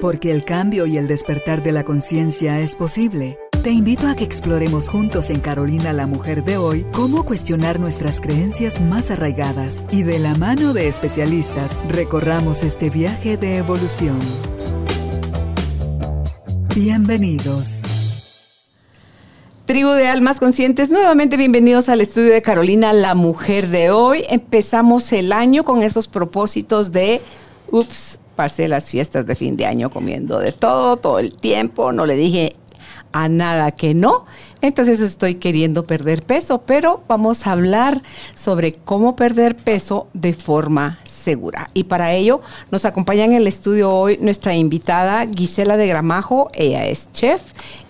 Porque el cambio y el despertar de la conciencia es posible. Te invito a que exploremos juntos en Carolina la Mujer de hoy cómo cuestionar nuestras creencias más arraigadas y de la mano de especialistas recorramos este viaje de evolución. Bienvenidos. Tribu de Almas Conscientes, nuevamente bienvenidos al estudio de Carolina, la mujer de hoy. Empezamos el año con esos propósitos de, ups, pasé las fiestas de fin de año comiendo de todo, todo el tiempo, no le dije a nada que no. Entonces estoy queriendo perder peso, pero vamos a hablar sobre cómo perder peso de forma segura. Y para ello nos acompaña en el estudio hoy nuestra invitada Gisela de Gramajo. Ella es chef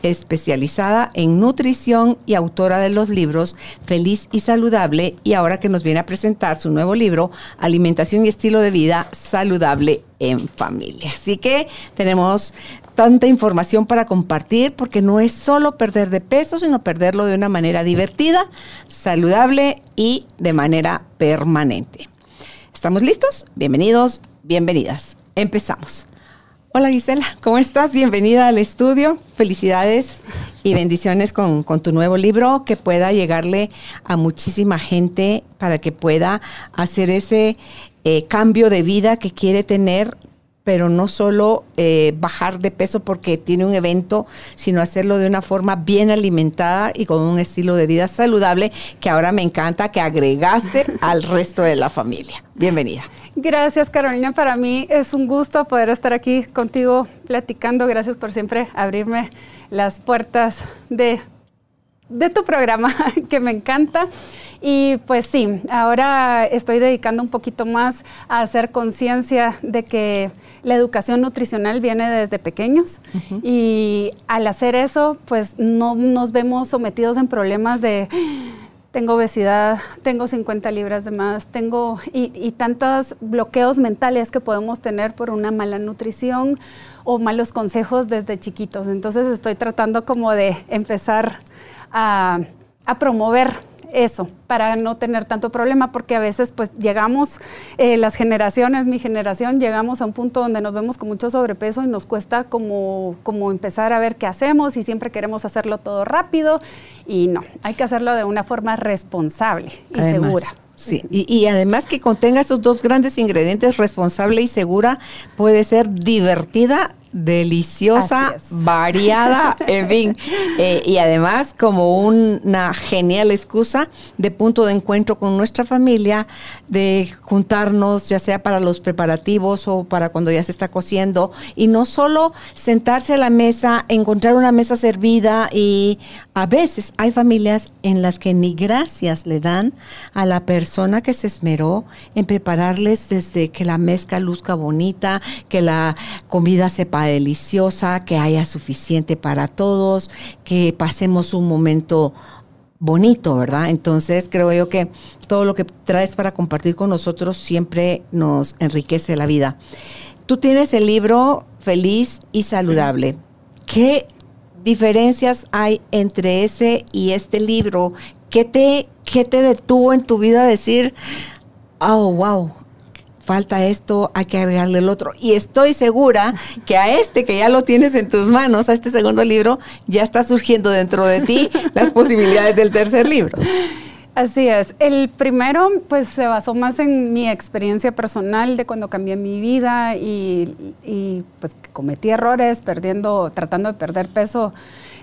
especializada en nutrición y autora de los libros Feliz y Saludable y ahora que nos viene a presentar su nuevo libro Alimentación y Estilo de Vida Saludable en Familia. Así que tenemos tanta información para compartir porque no es solo perder de peso, sino perderlo de una manera divertida, saludable y de manera permanente. ¿Estamos listos? Bienvenidos, bienvenidas. Empezamos. Hola Gisela, ¿cómo estás? Bienvenida al estudio. Felicidades y bendiciones con, tu nuevo libro, que pueda llegarle a muchísima gente para que pueda hacer ese eh, cambio de vida que quiere tener pero no solo eh, bajar de peso porque tiene un evento, sino hacerlo de una forma bien alimentada y con un estilo de vida saludable que ahora me encanta que agregaste al resto de la familia. Bienvenida. Gracias Carolina, para mí es un gusto poder estar aquí contigo platicando. Gracias por siempre abrirme las puertas de de tu programa, que me encanta. Y pues sí, ahora estoy dedicando un poquito más a hacer conciencia de que la educación nutricional viene desde pequeños y al hacer eso, pues no nos vemos sometidos en problemas de tengo obesidad, tengo 50 libras de más, tengo y, y tantos bloqueos mentales que podemos tener por una mala nutrición o malos consejos desde chiquitos. Entonces estoy tratando como de empezar a, promover eso para no tener tanto problema porque a veces pues llegamos eh, las generaciones mi generación llegamos a un punto donde nos vemos con mucho sobrepeso y nos cuesta como, como empezar a ver qué hacemos y siempre queremos hacerlo todo rápido y no hay que hacerlo de una forma responsable y segura. Sí, y, y, además que contenga esos dos grandes ingredientes, responsable y segura, puede ser divertida deliciosa, variada, en fin. Eh, y además como una genial excusa de punto de encuentro con nuestra familia, de juntarnos ya sea para los preparativos o para cuando ya se está cociendo, y no solo sentarse a la mesa, encontrar una mesa servida y a veces hay familias en las que ni gracias le dan a la persona que se esmeró en prepararles desde que la mezcla luzca bonita, que la comida deliciosa, que haya suficiente para todos, que pasemos un momento bonito, ¿verdad? Entonces creo yo que todo lo que traes para compartir con nosotros siempre nos enriquece la vida. Tú tienes el libro Feliz y Saludable. ¿Qué diferencias hay entre ese y este libro? ¿Qué te, qué te detuvo en tu vida a decir, oh, wow, falta esto, hay que agregarle el otro. Y estoy segura que a este que ya lo tienes en tus manos, a este segundo libro, ya está surgiendo dentro de ti las posibilidades del tercer libro. Así es. El primero, pues se basó más en mi experiencia personal de cuando cambié mi vida y, pues cometí errores, perdiendo, tratando de perder peso,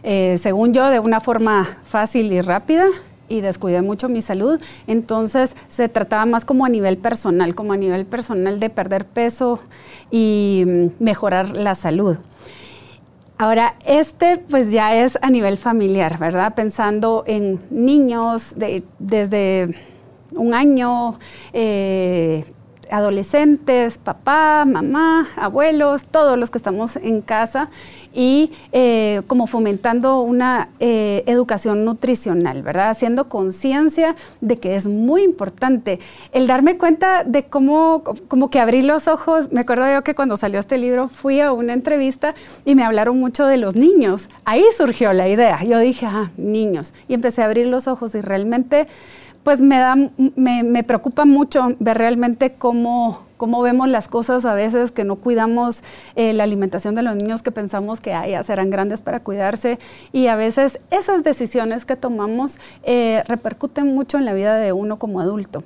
eh, según yo, de una forma fácil y rápida y descuidé mucho mi salud. Entonces se trataba más como a nivel personal, como a nivel personal de perder peso y mm, mejorar la salud. Ahora, este pues ya es a nivel familiar, ¿verdad? Pensando en niños de, desde un año, eh, adolescentes, papá, mamá, abuelos, todos los que estamos en casa y eh, como fomentando una eh, educación nutricional, ¿verdad? Haciendo conciencia de que es muy importante. El darme cuenta de cómo, como que abrí los ojos, me acuerdo yo que cuando salió este libro fui a una entrevista y me hablaron mucho de los niños. Ahí surgió la idea. Yo dije, ah, niños. Y empecé a abrir los ojos y realmente pues me da, me, preocupa mucho ver realmente cómo, cómo vemos las cosas a veces, que no cuidamos eh, la alimentación de los niños que pensamos que ya serán grandes para cuidarse y a veces esas decisiones que tomamos eh, repercuten mucho en la vida de uno como adulto.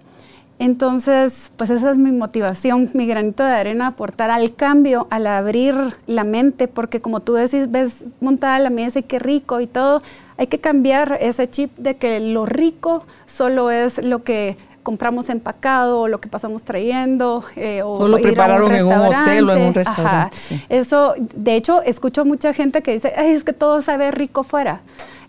Entonces, pues esa es mi motivación, mi granito de arena, aportar al cambio, al abrir la mente, porque como tú decís, ves montada la mesa y qué rico y todo, hay que cambiar ese chip de que lo rico solo es lo que compramos empacado o lo que pasamos trayendo eh, o, lo prepararon en un hotel o en un restaurante. Eso, de hecho, escucho mucha gente que dice, Ay, es que todo sabe rico fuera.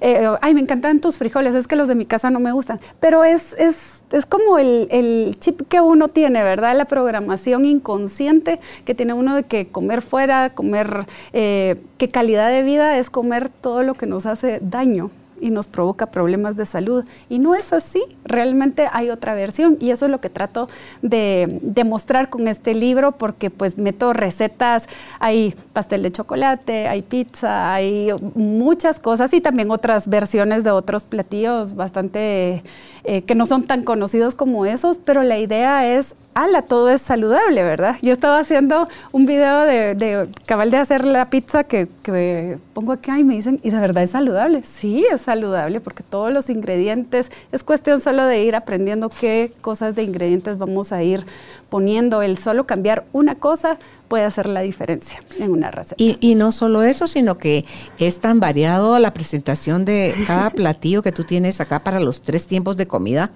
Eh, ay, me encantan tus frijoles, es que los de mi casa no me gustan. Pero es, es es como el, chip que uno tiene, ¿verdad? La programación inconsciente que tiene uno de que comer fuera, comer, eh, que calidad de vida es comer todo lo que nos hace daño y nos provoca problemas de salud. Y no es así, realmente hay otra versión y eso es lo que trato de demostrar con este libro porque pues meto recetas, hay pastel de chocolate, hay pizza, hay muchas cosas y también otras versiones de otros platillos bastante eh, que no son tan conocidos como esos, pero la idea es ala, todo es saludable, ¿verdad? Yo estaba haciendo un video de, cabal de hacer la pizza que, que, pongo aquí y me dicen, ¿y de verdad es saludable? Sí, es saludable porque todos los ingredientes, es cuestión solo de ir aprendiendo qué cosas de ingredientes vamos a ir poniendo. El solo cambiar una cosa puede hacer la diferencia en una receta. Y, y, no solo eso, sino que es tan variado la presentación de cada platillo que tú tienes acá para los tres tiempos de comida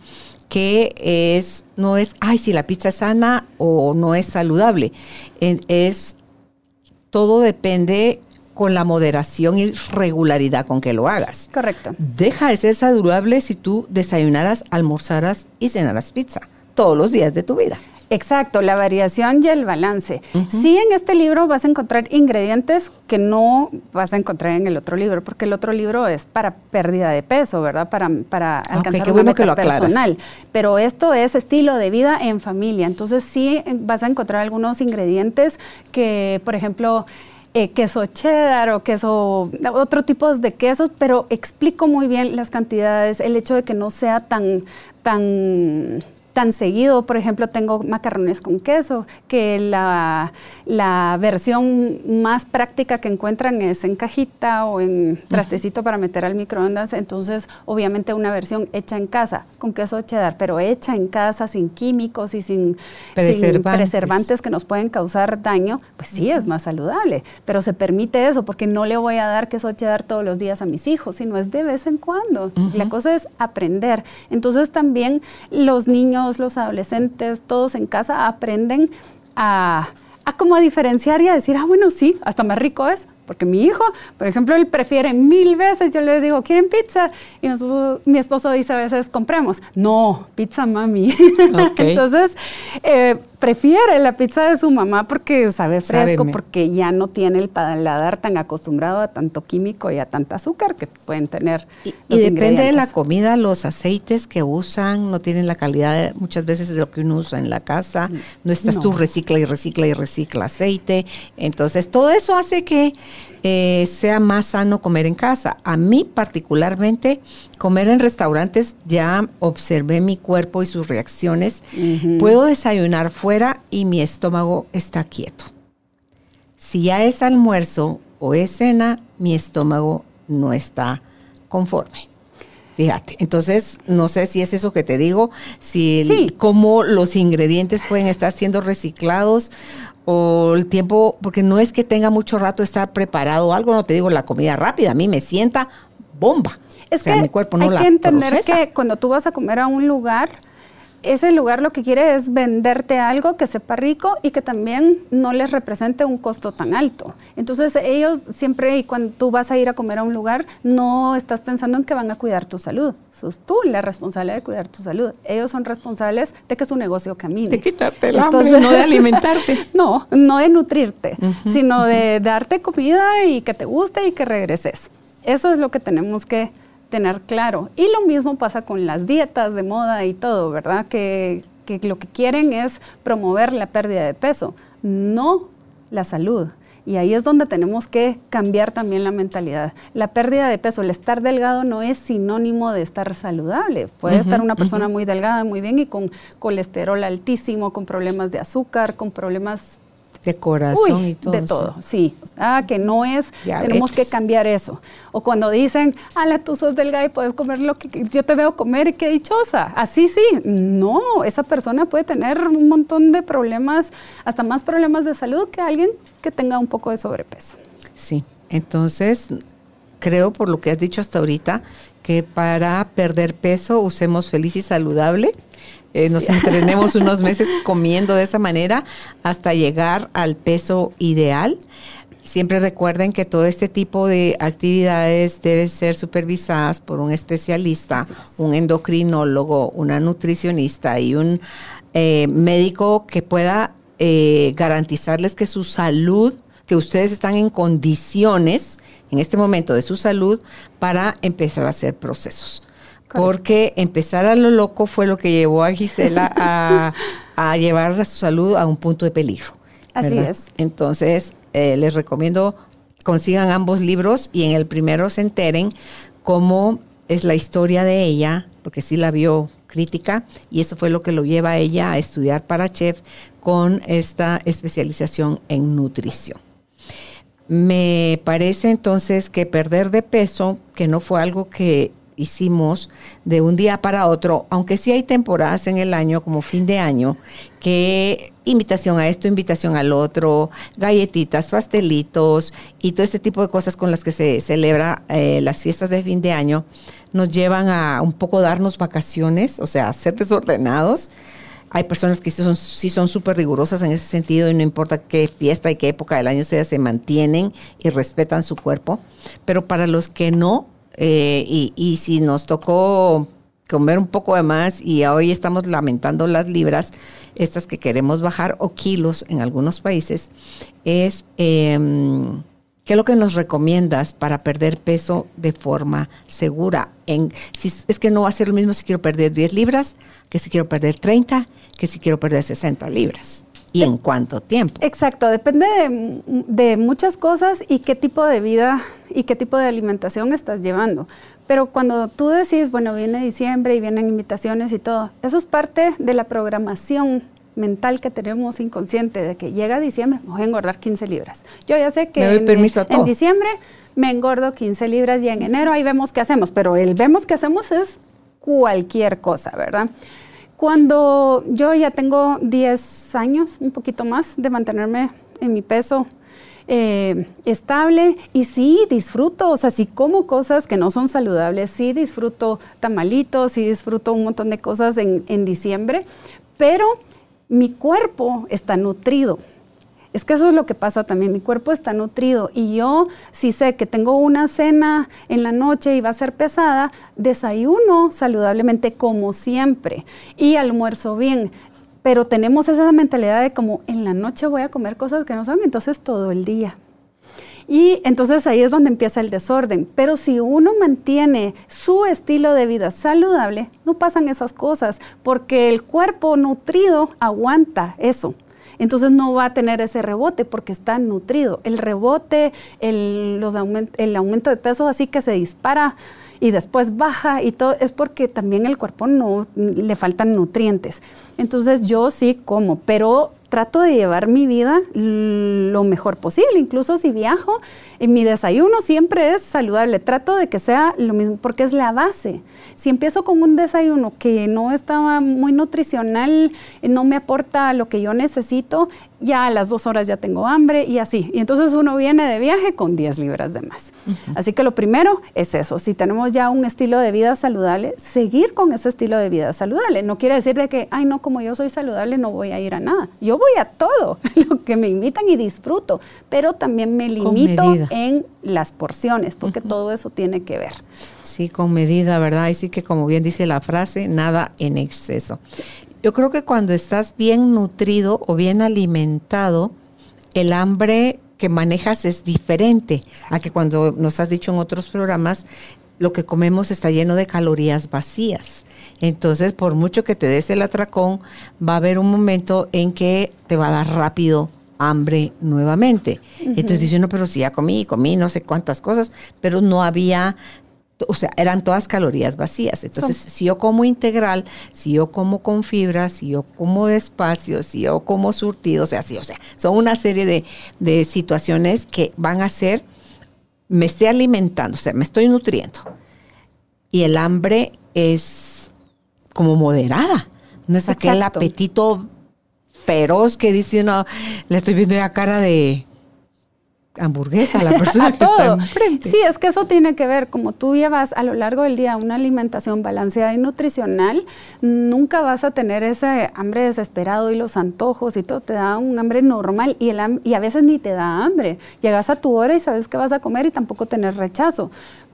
que es, no es, ay, si la pizza es sana o no es saludable. Es, todo depende con la moderación y regularidad con que lo hagas. Correcto. Deja de ser saludable si tú desayunaras, almorzaras y cenaras pizza todos los días de tu vida. Exacto, la variación y el balance. Sí, en este libro vas a encontrar ingredientes que no vas a encontrar en el otro libro, porque el otro libro es para pérdida de peso, ¿verdad? Para, para alcanzar qué bueno que lo personal. Pero esto es estilo de vida en familia. Entonces sí vas a encontrar algunos ingredientes que, por ejemplo, eh, queso cheddar o queso, otro tipo de quesos, pero explico muy bien las cantidades, el hecho de que no sea tan, tan tan seguido. Por ejemplo, tengo macarrones con queso, que la, versión más práctica que encuentran es en cajita o en trastecito para meter al microondas. Entonces, obviamente una versión hecha en casa, con queso cheddar, pero hecha en casa, sin químicos y sin preservantes, que nos pueden causar daño, pues sí es más saludable. Pero se permite eso, porque no le voy a dar queso cheddar todos los días a mis hijos, sino es de vez en cuando. La cosa es aprender. Entonces, también los niños los adolescentes, todos en casa aprenden a, a como a diferenciar y a decir, ah, bueno, sí, hasta más rico es, porque mi hijo, por ejemplo, él prefiere mil veces, yo les digo, ¿quieren pizza? Y mi esposo dice a veces, compremos. No, pizza mami. Entonces, eh, prefiere la pizza de su mamá porque sabe fresco, porque ya no tiene el paladar tan acostumbrado a tanto químico y a tanta azúcar que pueden tener. Y, depende de la comida, los aceites que usan no tienen la calidad muchas veces de lo que uno usa en la casa. Mm, no estás tú recicla y recicla y recicla aceite. Entonces, todo eso hace que eh, sea más sano comer en casa. A mí particularmente, comer en restaurantes, ya observé mi cuerpo y sus reacciones. Puedo desayunar fuera y mi estómago está quieto. Si ya es almuerzo o es cena, mi estómago no está conforme. Fíjate, entonces no sé si es eso que te digo, si cómo los ingredientes pueden estar siendo reciclados o el tiempo, porque no es que tenga mucho rato estar preparado algo, no te digo la comida rápida, a mí me sienta bomba. Es que mi cuerpo no hay que entender que cuando tú vas a comer a un lugar, ese lugar lo que quiere es venderte algo que sepa rico y que también no les represente un costo tan alto. Entonces ellos siempre, y cuando tú vas a ir a comer a un lugar, no estás pensando en que van a cuidar tu salud. Sos tú la responsable de cuidar tu salud. Ellos son responsables de que su negocio camine. De quitarte el hambre, no de alimentarte. no, no de nutrirte, sino de darte comida y que te guste y que regreses. Eso es lo que tenemos que tener claro. Y lo mismo pasa con las dietas de moda y todo, ¿verdad? Que, lo que quieren es promover la pérdida de peso, no la salud. Y ahí es donde tenemos que cambiar también la mentalidad. La pérdida de peso, el estar delgado no es sinónimo de estar saludable. Puede estar una persona muy delgada, muy bien y con colesterol altísimo, con problemas de azúcar, con problemas de corazón y todo. De todo, sí. Ah, que no es, tenemos que cambiar eso. O cuando dicen, ala, tú sos delgada y puedes comer lo que yo te veo comer y qué dichosa. Así sí. No, esa persona puede tener un montón de problemas, hasta más problemas de salud que alguien que tenga un poco de sobrepeso. Sí, entonces creo por lo que has dicho hasta ahorita que para perder peso usemos feliz y saludable eh, nos entrenemos unos meses comiendo de esa manera hasta llegar al peso ideal. Siempre recuerden que todo este tipo de actividades deben ser supervisadas por un especialista, un endocrinólogo, una nutricionista y un eh, médico que pueda eh, garantizarles que su salud, que ustedes están en condiciones en este momento de su salud para empezar a hacer procesos. Porque empezar a lo loco fue lo que llevó a Gisela a, llevar a su salud a un punto de peligro. Así es. Entonces, eh, les recomiendo consigan ambos libros y en el primero se enteren cómo es la historia de ella, porque sí la vio crítica y eso fue lo que lo lleva a ella a estudiar para chef con esta especialización en nutrición. Me parece entonces que perder de peso, que no fue algo que hicimos de un día para otro, aunque sí hay temporadas en el año, como fin de año, que invitación a esto, invitación al otro, galletitas, pastelitos y todo este tipo de cosas con las que se celebra eh, las fiestas de fin de año, nos llevan a un poco darnos vacaciones, o sea, ser desordenados. Hay personas que sí son sí son súper rigurosas en ese sentido y no importa qué fiesta y qué época del año sea, se mantienen y respetan su cuerpo. Pero para los que no, eh, y, si nos tocó comer un poco de más y hoy estamos lamentando las libras, estas que queremos bajar, o kilos en algunos países, es em, qué es lo que nos recomiendas para perder peso de forma segura. En, si, es que no va a ser lo mismo si quiero perder 10 libras, que si quiero perder 30, que si quiero perder 60 libras. ¿Y en cuánto tiempo? Exacto, depende de, muchas cosas y qué tipo de vida y qué tipo de alimentación estás llevando. Pero cuando tú decís, bueno, viene diciembre y vienen invitaciones y todo, eso es parte de la programación mental que tenemos inconsciente de que llega diciembre, voy a engordar 15 libras. Yo ya sé que en, en diciembre me engordo 15 libras y en enero ahí vemos qué hacemos, pero el vemos qué hacemos es cualquier cosa, ¿verdad? Cuando yo ya tengo 10 años, un poquito más, de mantenerme en mi peso eh, estable y sí disfruto, o sea, sí como cosas que no son saludables, sí disfruto tamalitos, sí disfruto un montón de cosas en, en diciembre, pero mi cuerpo está nutrido. Es que eso es lo que pasa también, mi cuerpo está nutrido y yo si sé que tengo una cena en la noche y va a ser pesada, desayuno saludablemente como siempre y almuerzo bien. Pero tenemos esa mentalidad de como en la noche voy a comer cosas que no son, entonces todo el día. Y entonces ahí es donde empieza el desorden. Pero si uno mantiene su estilo de vida saludable, no pasan esas cosas, porque el cuerpo nutrido aguanta eso entonces no va a tener ese rebote porque está nutrido. El rebote, el, los el aumento de peso así que se dispara y después baja y todo, es porque también el cuerpo no le faltan nutrientes. Entonces yo sí como, pero trato de llevar mi vida lo mejor posible. Incluso si viajo, en mi desayuno siempre es saludable. Trato de que sea lo mismo, porque es la base. Si empiezo con un desayuno que no estaba muy nutricional, no me aporta lo que yo necesito, ya a las dos horas ya tengo hambre y así. Y entonces uno viene de viaje con 10 libras de más. Así que lo primero es eso. Si tenemos ya un estilo de vida saludable, seguir con ese estilo de vida saludable. No quiere decir de que, ay, no, como yo soy saludable, no voy a ir a nada. Yo voy a todo lo que me invitan y disfruto, pero también me limito en las porciones, porque todo eso tiene que ver. Sí, con medida, ¿verdad? Y sí que como bien dice la frase, nada en exceso. Yo creo que cuando estás bien nutrido o bien alimentado, el hambre que manejas es diferente a que cuando nos has dicho en otros programas, lo que comemos está lleno de calorías vacías. Entonces, por mucho que te des el atracón, va a haber un momento en que te va a dar rápido hambre nuevamente. Entonces dice, no, pero si ya comí, comí no sé cuántas cosas, pero no había o sea, eran todas calorías vacías. Entonces, si yo como integral, si yo como con fibra, si yo como despacio, si yo como surtido, o sea, sí, o sea, son una serie de, de situaciones que van a hacer, me estoy alimentando, o sea, me estoy nutriendo. Y el hambre es como moderada, no es aquel apetito feroz que dice uno, le estoy viendo la cara de hamburguesa a la persona que está enfrente. Sí, es que eso tiene que ver, como tú llevas a lo largo del día una alimentación balanceada y nutricional, nunca vas a tener ese hambre desesperado y los antojos y todo, te da un hambre normal y, el, y a veces ni te da hambre. Llegas a tu hora y sabes que vas a comer y tampoco tener rechazo.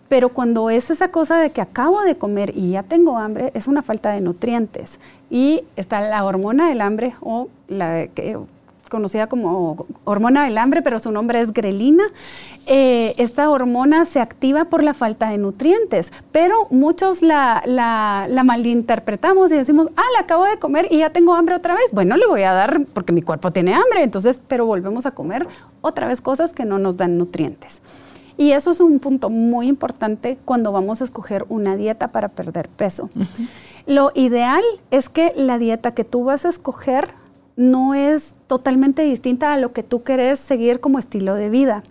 Pero cuando es esa cosa de que acabo de comer y ya tengo hambre, es una falta de nutrientes. Y está la hormona del hambre o la que conocida como hormona del hambre, pero su nombre es grelina. Eh, esta hormona se activa por la falta de nutrientes, pero muchos la, la, malinterpretamos y decimos, ah, la acabo de comer y ya tengo hambre otra vez. Bueno, le voy a dar porque mi cuerpo tiene hambre, entonces, pero volvemos a comer otra vez cosas que no nos dan nutrientes. Y eso es un punto muy importante cuando vamos a escoger una dieta para perder peso. Lo ideal es que la dieta que tú vas a escoger no es totalmente distinta a lo que tú querés seguir como estilo de vida.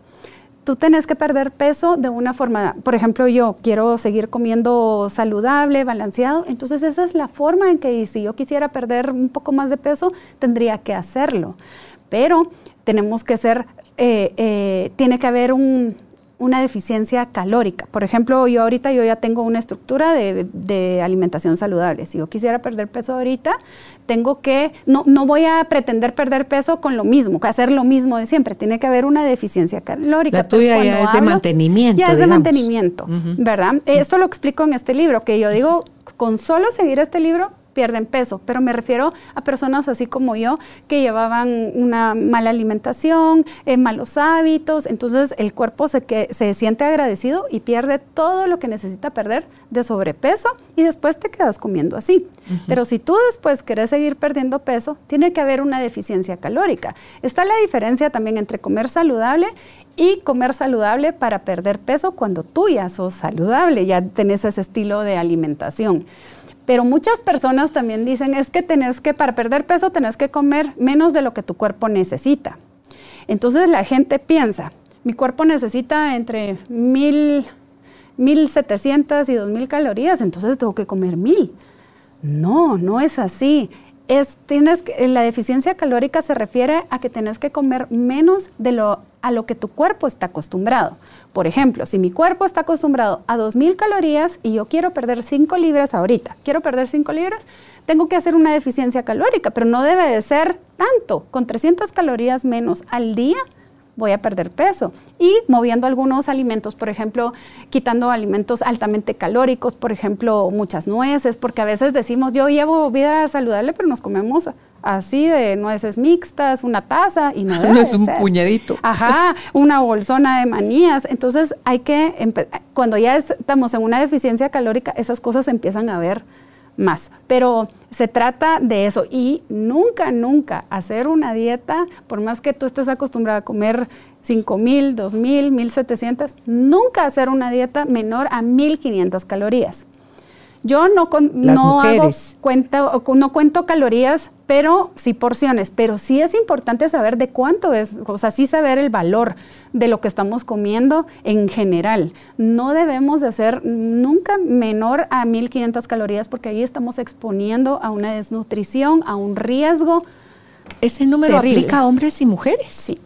Tú tenés que perder peso de una forma, por ejemplo, yo quiero seguir comiendo saludable, balanceado, entonces esa es la forma en que si yo quisiera perder un poco más de peso, tendría que hacerlo. Pero tenemos que ser, eh, eh, tiene que haber un, una deficiencia calórica. Por ejemplo, yo ahorita yo ya tengo una estructura de, alimentación saludable. Si yo quisiera perder peso ahorita, tengo que, no, no voy a pretender perder peso con lo mismo, hacer lo mismo de siempre. Tiene que haber una deficiencia calórica. La tuya ya es de mantenimiento. Ya es de mantenimiento, ¿verdad? Esto lo explico en este libro, que yo digo, con solo seguir este libro pierden peso, pero me refiero a personas así como yo que llevaban una mala alimentación, eh, malos hábitos, entonces el cuerpo se, que, se siente agradecido y pierde todo lo que necesita perder de sobrepeso y después te quedas comiendo así. Pero si tú después querés seguir perdiendo peso, tiene que haber una deficiencia calórica. Está la diferencia también entre comer saludable y comer saludable para perder peso cuando tú ya sos saludable, ya tenés ese estilo de alimentación. Pero muchas personas también dicen, es que tenés que, para perder peso, tenés que comer menos de lo que tu cuerpo necesita. Entonces la gente piensa, mi cuerpo necesita entre mil, 1700 y 2000 calorías, entonces tengo que comer mil. No, no es así. Es, tienes la deficiencia calórica se refiere a que tienes que comer menos de lo a lo que tu cuerpo está acostumbrado. Por ejemplo, si mi cuerpo está acostumbrado a 2.000 calorías y yo quiero perder 5 libras ahorita, quiero perder 5 libras, tengo que hacer una deficiencia calórica, pero no debe de ser tanto. Con 300 calorías menos al día voy a perder peso. Y moviendo algunos alimentos, por ejemplo, quitando alimentos altamente calóricos, por ejemplo, muchas nueces, porque a veces decimos, yo llevo vida saludable, pero nos comemos así de nueces mixtas, una taza y no, no es un puñadito. Ajá, una bolsona de manías. Entonces hay que, cuando ya estamos en una deficiencia calórica, esas cosas empiezan a ver más. Pero se trata de eso y nunca, nunca hacer una dieta, por más que tú estés acostumbrado a comer 5 mil, 2 mil, 1700, nunca hacer una dieta menor a 1500 calorías. Yo no, no hago cuenta, no cuento calorías, pero sí porciones. Pero sí es importante saber de cuánto es, o sea, sí saber el valor de lo que estamos comiendo en general. No debemos de hacer nunca menor a 1500 calorías porque ahí estamos exponiendo a una desnutrición, a un riesgo. Ese número aplica a hombres y mujeres. Sí.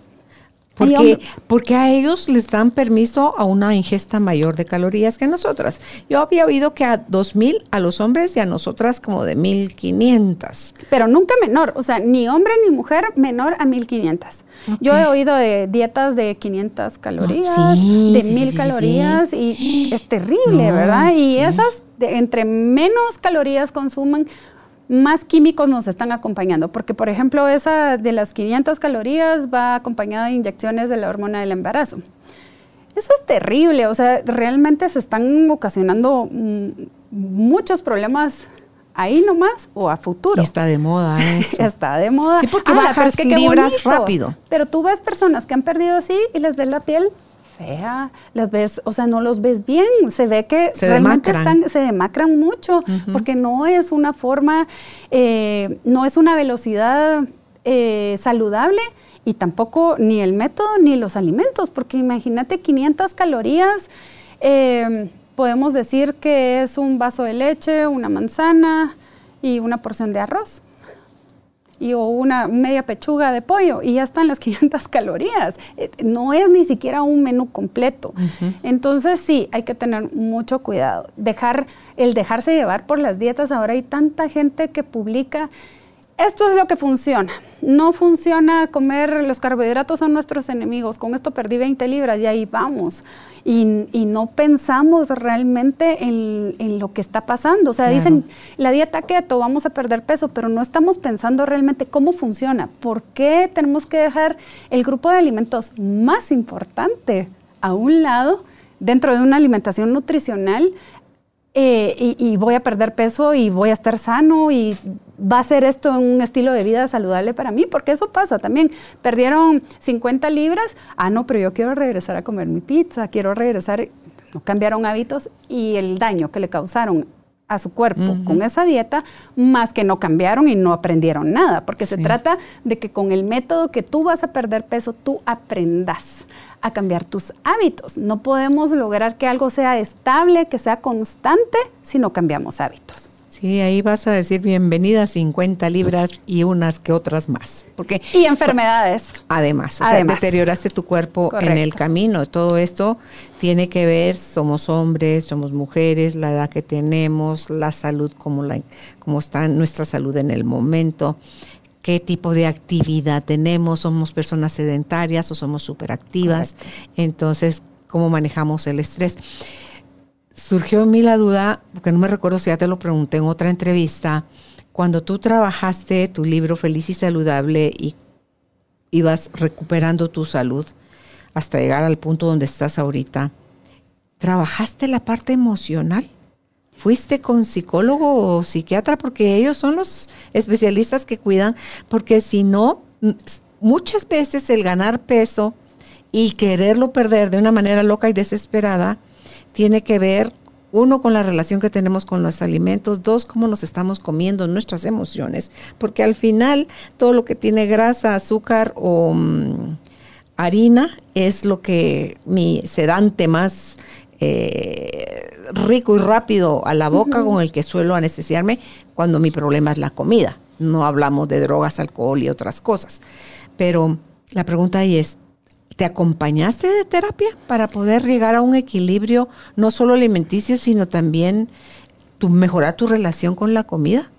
Porque, porque a ellos les dan permiso a una ingesta mayor de calorías que a nosotras. Yo había oído que a 2000 a los hombres y a nosotras como de 1500. Pero nunca menor, o sea, ni hombre ni mujer menor a 1500. Yo he oído de dietas de 500 calorías, de 1000 calorías y es terrible, ¿verdad? Y esas de, entre menos calorías consuman, más químicos nos están acompañando, porque por ejemplo esa de las 500 calorías va acompañada de inyecciones de la hormona del embarazo. Eso es terrible, o sea, realmente se están ocasionando mm, muchos problemas ahí nomás o a futuro. está de moda eso. está de moda. Sí, porque bajas que libras rápido. Pero tú ves personas que han perdido así y les ves la piel fea, las ves, o sea, no los ves bien, se ve que se realmente demacran. Están, se demacran mucho, porque no es una forma, eh, no es una velocidad eh, saludable y tampoco ni el método ni los alimentos, porque imagínate 500 calorías, eh, podemos decir que es un vaso de leche, una manzana y una porción de arroz y, o una media pechuga de pollo y ya están las 500 calorías. Eh, no es ni siquiera un menú completo. Entonces sí, hay que tener mucho cuidado. Dejar, el dejarse llevar por las dietas, ahora hay tanta gente que publica esto es lo que funciona. No funciona comer, los carbohidratos son nuestros enemigos. Con esto perdí 20 libras y ahí vamos. Y, no pensamos realmente en, lo que está pasando. O sea, dicen, la dieta keto, vamos a perder peso, pero no estamos pensando realmente cómo funciona. ¿Por qué tenemos que dejar el grupo de alimentos más importante a un lado dentro de una alimentación nutricional eh, y, voy a perder peso y voy a estar sano y va a ser esto un estilo de vida saludable para mí, porque eso pasa también. Perdieron 50 libras, ah, no, pero yo quiero regresar a comer mi pizza, quiero regresar, no cambiaron hábitos y el daño que le causaron a su cuerpo con esa dieta, más que no cambiaron y no aprendieron nada, porque se trata de que con el método que tú vas a perder peso, tú aprendas a cambiar tus hábitos. No podemos lograr que algo sea estable, que sea constante, si no cambiamos hábitos. Sí, ahí vas a decir bienvenida 50 libras y unas que otras más. Porque, y enfermedades. Además, o sea, deterioraste tu cuerpo en el camino. Todo esto tiene que ver, somos hombres, somos mujeres, la edad que tenemos, la salud, cómo, la, cómo está nuestra salud en el momento qué tipo de actividad tenemos, somos personas sedentarias o somos superactivas, entonces cómo manejamos el estrés. Surgió en mí la duda, porque no me recuerdo si ya te lo pregunté en otra entrevista, cuando tú trabajaste tu libro Feliz y Saludable y ibas recuperando tu salud hasta llegar al punto donde estás ahorita, ¿trabajaste la parte emocional? ¿Fuiste con psicólogo o psiquiatra? Porque ellos son los especialistas que cuidan, porque si no, muchas veces el ganar peso y quererlo perder de una manera loca y desesperada tiene que ver, uno, con la relación que tenemos con los alimentos, dos, cómo nos estamos comiendo, nuestras emociones, porque al final todo lo que tiene grasa, azúcar o mm, harina es lo que mi sedante más eh, rico y rápido a la boca con el que suelo anestesiarme cuando mi problema es la comida. No hablamos de drogas, alcohol y otras cosas. Pero la pregunta ahí es, ¿te acompañaste de terapia para poder llegar a un equilibrio no solo alimenticio, sino también tu, mejorar tu relación con la comida?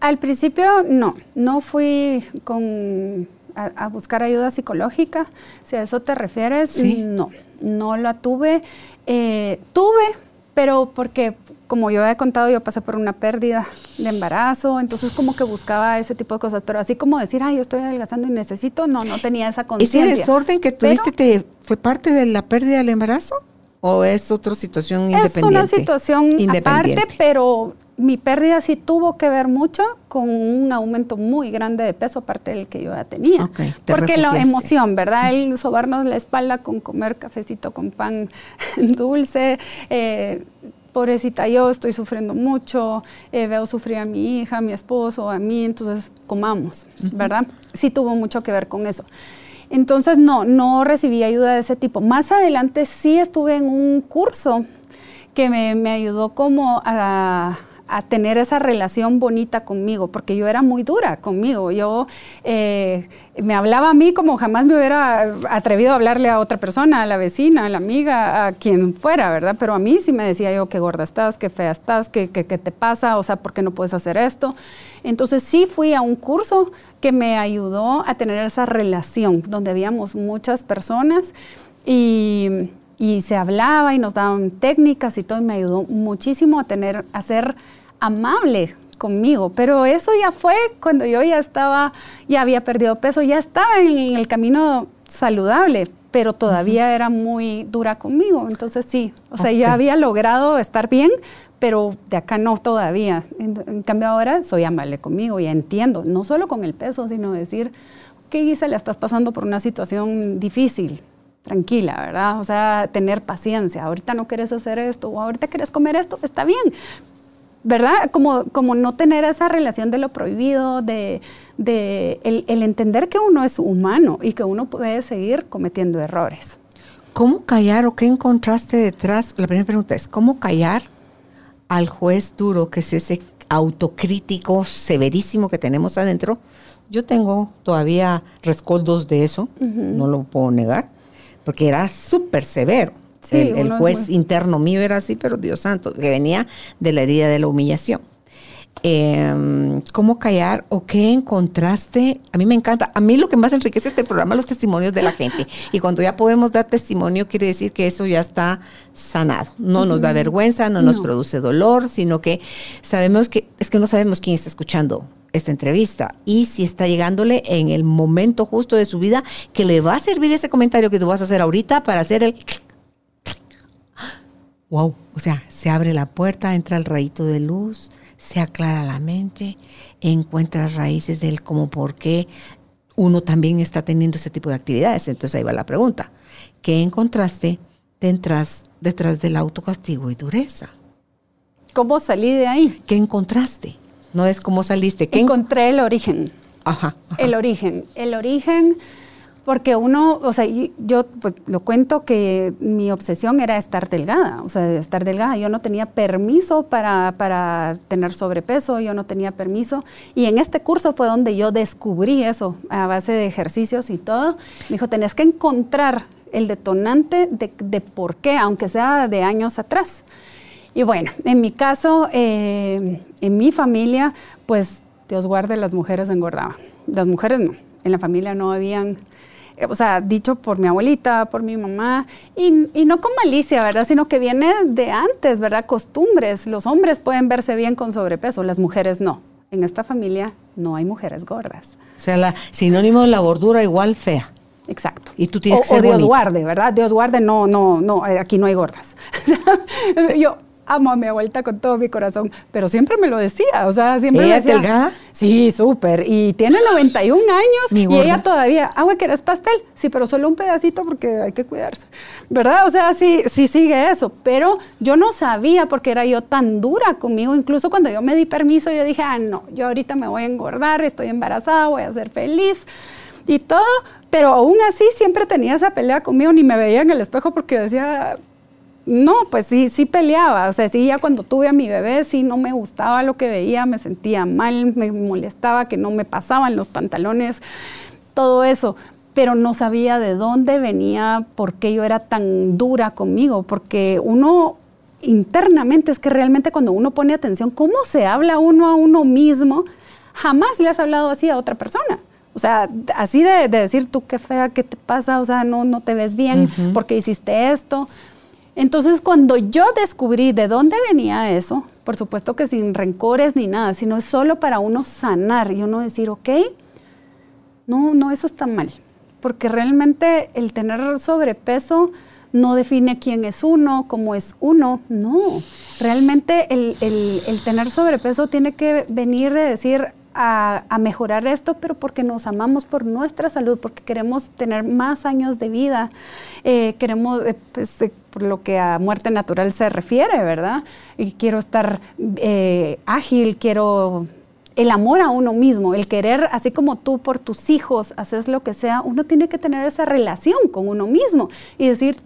Al principio no, no fui con a, buscar ayuda psicológica, si a eso te refieres, no, no la tuve. Eh, tuve, pero porque como yo he contado, yo pasé por una pérdida de embarazo, entonces como que buscaba ese tipo de cosas, pero así como decir, ay, yo estoy adelgazando y necesito, no, no tenía esa conciencia. ¿Ese desorden que tuviste te fue parte de la pérdida del embarazo? ¿O es otra situación independiente? Es una situación aparte, pero mi pérdida sí tuvo que ver mucho con un aumento muy grande de peso, aparte del que yo ya tenía. Porque la emoción, ¿verdad? El sobarnos la espalda con comer cafecito con pan dulce. Eh, pobrecita, yo estoy sufriendo mucho, eh, veo sufrir a mi hija, a mi esposo, a mí, entonces comamos, ¿verdad? Sí tuvo mucho que ver con eso. Entonces, no, no recibí ayuda de ese tipo. Más adelante sí estuve en un curso que me, me ayudó como a a tener esa relación bonita conmigo, porque yo era muy dura conmigo. Yo eh, me hablaba a mí como jamás me hubiera atrevido a hablarle a otra persona, a la vecina, a la amiga, a quien fuera, ¿verdad? Pero a mí sí me decía yo qué gorda estás, qué fea estás, qué, qué, qué te pasa, o sea, ¿por qué no puedes hacer esto? Entonces sí fui a un curso que me ayudó a tener esa relación, donde habíamos muchas personas y y se hablaba y nos daban técnicas y todo y me ayudó muchísimo a tener a ser amable conmigo, pero eso ya fue cuando yo ya estaba, ya había perdido peso, ya estaba en el camino saludable, pero todavía era muy dura conmigo. Entonces sí, o sea, yo había logrado estar bien, pero de acá no todavía. En, en cambio ahora soy amable conmigo y entiendo, no solo con el peso, sino decir, ¿qué Gisela? Estás pasando por una situación difícil, tranquila, ¿verdad? O sea, tener paciencia. Ahorita no quieres hacer esto o ahorita quieres comer esto, está bien. ¿Verdad? Como, como no tener esa relación de lo prohibido, de, de el, el entender que uno es humano y que uno puede seguir cometiendo errores. ¿Cómo callar o qué encontraste detrás? La primera pregunta es, ¿cómo callar al juez duro, que es ese autocrítico severísimo que tenemos adentro? Yo tengo todavía rescoldos de eso, no lo puedo negar, porque era súper severo. Sí, el, juez muy- interno mío era así, pero Dios santo, que venía de la herida de la humillación. Eh, ¿Cómo callar o qué encontraste? A mí me encanta. A mí lo que más enriquece este programa es los testimonios de la gente. Y cuando ya podemos dar testimonio, quiere decir que eso ya está sanado. No nos da vergüenza, no, nos No. produce dolor, sino que sabemos que es que no sabemos quién está escuchando esta entrevista y si está llegándole en el momento justo de su vida que le va a servir ese comentario que tú vas a hacer ahorita para hacer el Wow, o sea, se abre la puerta, entra el rayito de luz, se aclara la mente, encuentras raíces del cómo, por qué uno también está teniendo ese tipo de actividades. Entonces ahí va la pregunta. ¿Qué encontraste detrás, detrás del autocastigo y dureza? ¿Cómo salí de ahí? ¿Qué encontraste? No es cómo saliste. ¿Qué en- Encontré el origen. Ajá, ajá. El origen. El origen, porque uno, o sea, yo pues lo cuento que mi obsesión era estar delgada, o sea, estar delgada. Yo no tenía permiso para, para tener sobrepeso, yo no tenía permiso. Y en este curso fue donde yo descubrí eso, a base de ejercicios y todo. Me dijo, tenés que encontrar el detonante de, de por qué, aunque sea de años atrás. Y bueno, en mi caso, eh, en mi familia, pues Dios guarde, las mujeres engordaban. Las mujeres no. En la familia no habían, eh, o sea, dicho por mi abuelita, por mi mamá, y, y no con malicia, ¿verdad? Sino que viene de antes, ¿verdad? Costumbres. Los hombres pueden verse bien con sobrepeso, las mujeres no. En esta familia no hay mujeres gordas. O sea, la sinónimo de la gordura igual fea. Exacto. Y tú tienes o, que ser o Dios bonita. guarde, ¿verdad? Dios guarde, no, no, no, eh, aquí no hay gordas. Yo amo a mi abuelita con todo mi corazón, pero siempre me lo decía, o sea, siempre ¿Ella me es decía, delgada? Sí, súper, y tiene 91 años y ella todavía, agua, ¿quieres pastel? Sí, pero solo un pedacito porque hay que cuidarse, ¿verdad? O sea, sí, sí sigue eso, pero yo no sabía porque era yo tan dura conmigo, incluso cuando yo me di permiso, yo dije, ah, no, yo ahorita me voy a engordar, estoy embarazada, voy a ser feliz y todo, pero aún así siempre tenía esa pelea conmigo, ni me veía en el espejo porque decía, no, pues sí, sí peleaba, o sea, sí, ya cuando tuve a mi bebé, sí no me gustaba lo que veía, me sentía mal, me molestaba que no me pasaban los pantalones, todo eso, pero no sabía de dónde venía, por qué yo era tan dura conmigo, porque uno internamente es que realmente cuando uno pone atención, cómo se habla uno a uno mismo, jamás le has hablado así a otra persona. O sea, así de, de decir tú qué fea, qué te pasa, o sea, no, no te ves bien porque hiciste esto. Entonces, cuando yo descubrí de dónde venía eso, por supuesto que sin rencores ni nada, sino solo para uno sanar y uno decir, ok, no, no, eso está mal. Porque realmente el tener sobrepeso no define quién es uno, cómo es uno, no. Realmente el, el- el tener sobrepeso tiene que venir de decir a, mejorar esto, pero porque nos amamos por nuestra salud, porque queremos tener más años de vida, eh, queremos, eh, pues, eh, por lo que a muerte natural se refiere, ¿verdad? Y quiero estar ágil, quiero el amor a uno mismo, el querer, así como tú por tus hijos haces lo que sea, uno tiene que tener esa relación con uno mismo y decir,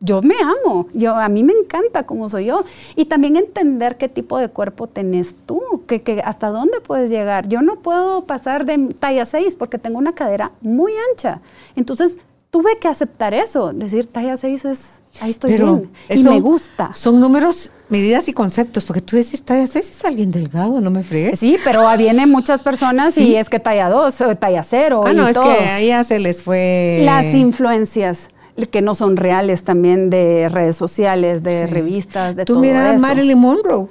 yo me amo, yo, a mí me encanta como soy yo. Y también entender qué tipo de cuerpo tenés tú, que, que hasta dónde puedes llegar. Yo no puedo pasar de talla 6 porque tengo una cadera muy ancha. Entonces tuve que aceptar eso, decir talla 6 es, ahí estoy bien y me gusta. Son números, medidas y conceptos, porque tú decís, talla 6 es alguien delgado, no me fregues. Sí, pero vienen muchas personas Sí. y es que talla 2, talla 0 Ah, y no, es todo. que a ella se les fue... Las influencias que no son reales también de redes sociales, de Sí. revistas, de Tú todo mira a eso. Marilyn Monroe.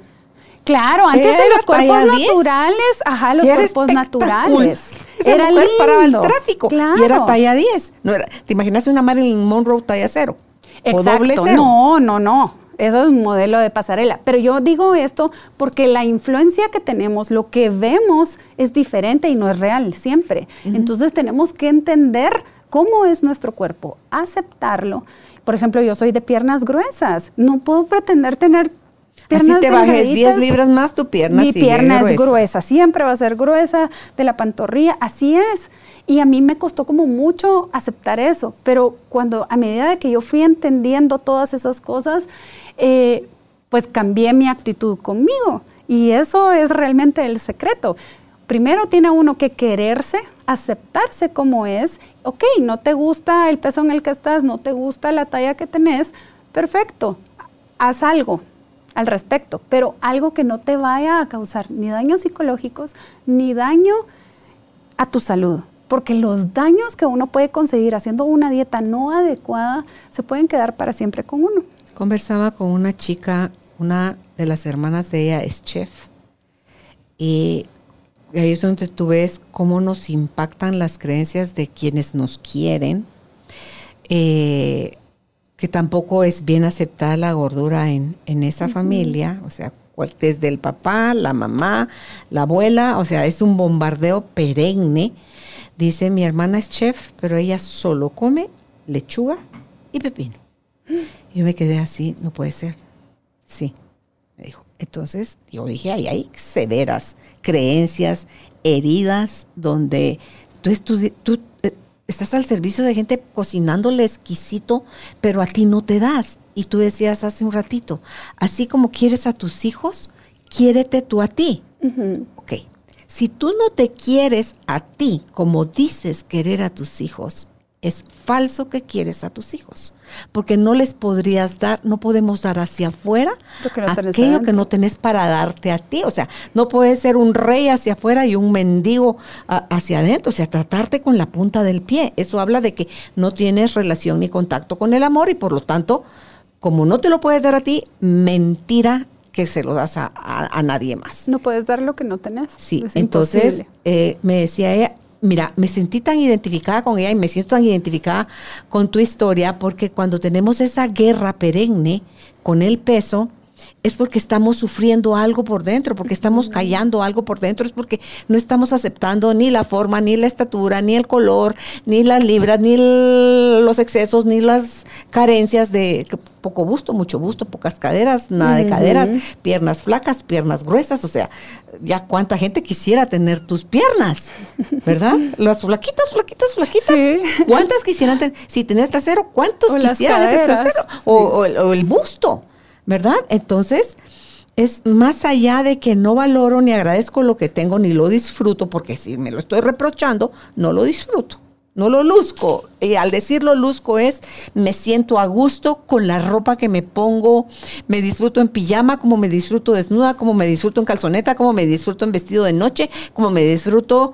Claro, antes Era de los cuerpos talla 10. naturales, ajá, los cuerpos naturales. Esa era mujer lindo. paraba el tráfico Claro. y era talla 10. No era, ¿Te imaginas una Marilyn Monroe talla 0? Exacto. O doble cero. No, no, no. Eso es un modelo de pasarela. Pero yo digo esto porque la influencia que tenemos, lo que vemos es diferente y no es real siempre. Entonces tenemos que entender cómo es nuestro cuerpo, aceptarlo. Por ejemplo, yo soy de piernas gruesas. No puedo pretender tener Así te bajes 10 libras más, tu pierna Mi pierna es gruesa, siempre va a ser gruesa de la pantorrilla, así es. Y a mí me costó como mucho aceptar eso, pero cuando a medida de que yo fui entendiendo todas esas cosas, eh, pues cambié mi actitud conmigo. Y eso es realmente el secreto. Primero tiene uno que quererse, aceptarse como es. Ok, no te gusta el peso en el que estás, no te gusta la talla que tenés, perfecto, haz algo al respecto, pero algo que no te vaya a causar ni daños psicológicos, ni daño a tu salud porque los daños que uno puede conseguir haciendo una dieta no adecuada se pueden quedar para siempre con uno. Conversaba con una chica, una de las hermanas de ella es chef, y ahí es donde tú ves cómo nos impactan las creencias de quienes nos quieren, eh, que tampoco es bien aceptada la gordura en, esa familia, o sea, desde el papá, la mamá, la abuela, o sea, es un bombardeo perenne Dice, mi hermana es chef, pero ella solo come lechuga y pepino. Yo me quedé así, no puede ser. Sí, me dijo. Entonces yo dije, ahí hay severas creencias, heridas, donde tú, tú eh, estás al servicio de gente cocinándole exquisito, pero a ti no te das. Y tú decías hace un ratito, así como quieres a tus hijos, quiérete tú a ti. Ok, si tú no te quieres a ti como dices querer a tus hijos, es falso que quieres a tus hijos, porque no les podrías dar, no podemos dar hacia afuera aquello que no tenés para darte a ti. O sea, no puedes ser un rey hacia afuera y un mendigo hacia adentro, o sea, tratarte con la punta del pie. Eso habla de que no tienes relación ni contacto con el amor y por lo tanto, como no te lo puedes dar a ti, mentira que se lo das a, nadie más. No puedes dar lo que no tenés. Sí, entonces eh, me decía ella, mira, me sentí tan identificada con ella y me siento tan identificada con tu historia porque cuando tenemos esa guerra perenne con el peso, es porque estamos sufriendo algo por dentro, porque estamos callando algo por dentro, es porque no estamos aceptando ni la forma, ni la estatura, ni el color, ni las libras, ni los excesos, ni las carencias de poco busto, mucho busto, pocas caderas, nada de caderas, piernas flacas, piernas gruesas, o sea, ya cuánta gente quisiera tener tus piernas, ¿verdad? Las flaquitas, flaquitas, flaquitas. ¿Cuántas quisieran tener? Si tenés trasero, ¿cuántos quisieran ese trasero? o el busto. ¿Verdad? Entonces, es más allá de que no valoro ni agradezco lo que tengo ni lo disfruto, porque si me lo estoy reprochando, no lo disfruto. No lo luzco. Y al decirlo luzco es, me siento a gusto con la ropa que me pongo, me disfruto en pijama, como me disfruto desnuda, como me disfruto en calzoneta, como me disfruto en vestido de noche, como me disfruto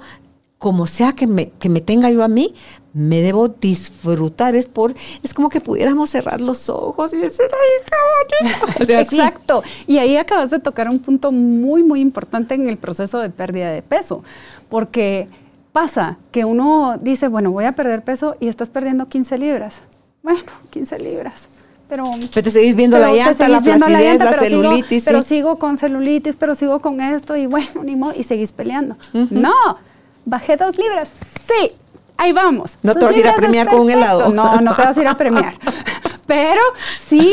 como sea que me, que me tenga yo a mí, me debo disfrutar. Es por, es como que pudiéramos cerrar los ojos y decir, ay, qué Exacto. Y ahí acabas de tocar un punto muy, muy importante en el proceso de pérdida de peso. Porque pasa que uno dice, bueno, voy a perder peso y estás perdiendo 15 libras. Bueno, 15 libras. Pero, pero te seguís viendo la llanta, la flacidez, la, celulitis. Pero sigo con celulitis, pero sigo con esto y bueno, ni modo, y seguís peleando. No, bajé dos libras. Sí, ahí vamos. No te vas a ir a premiar con un helado. No, no te vas a ir a premiar. Pero sí,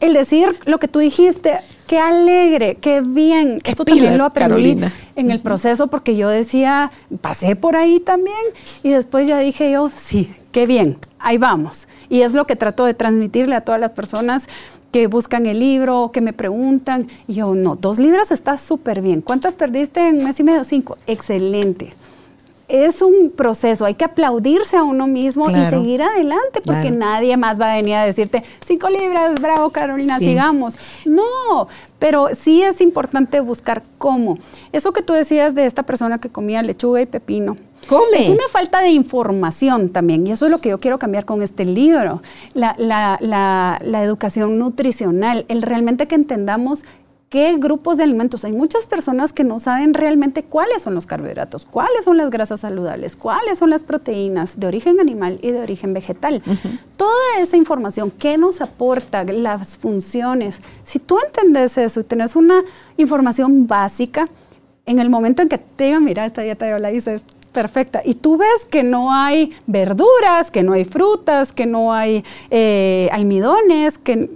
el decir lo que tú dijiste, qué alegre, qué bien. Esto también lo aprendí en el proceso porque yo decía, pasé por ahí también y después ya dije yo, sí, qué bien, ahí vamos. Y es lo que trato de transmitirle a todas las personas que buscan el libro, que me preguntan. Y yo, no, dos libras está súper bien. ¿Cuántas perdiste en un mes y medio? Cinco. Excelente es un proceso, hay que aplaudirse a uno mismo y seguir adelante, porque nadie más va a venir a decirte, cinco libras, bravo Carolina, sigamos. No, pero sí es importante buscar cómo. Eso que tú decías de esta persona que comía lechuga y pepino. Come. Es una falta de información también, y eso es lo que yo quiero cambiar con este libro, la, la educación nutricional, el realmente que entendamos qué grupos de alimentos. Hay muchas personas que no saben realmente cuáles son los carbohidratos, cuáles son las grasas saludables, cuáles son las proteínas de origen animal y de origen vegetal. Toda esa información, qué nos aporta, las funciones. Si tú entiendes eso y tienes una información básica, en el momento en que te digan, mira, esta dieta yo la hice, perfecta. Y tú ves que no hay verduras, que no hay frutas, que no hay eh, almidones, que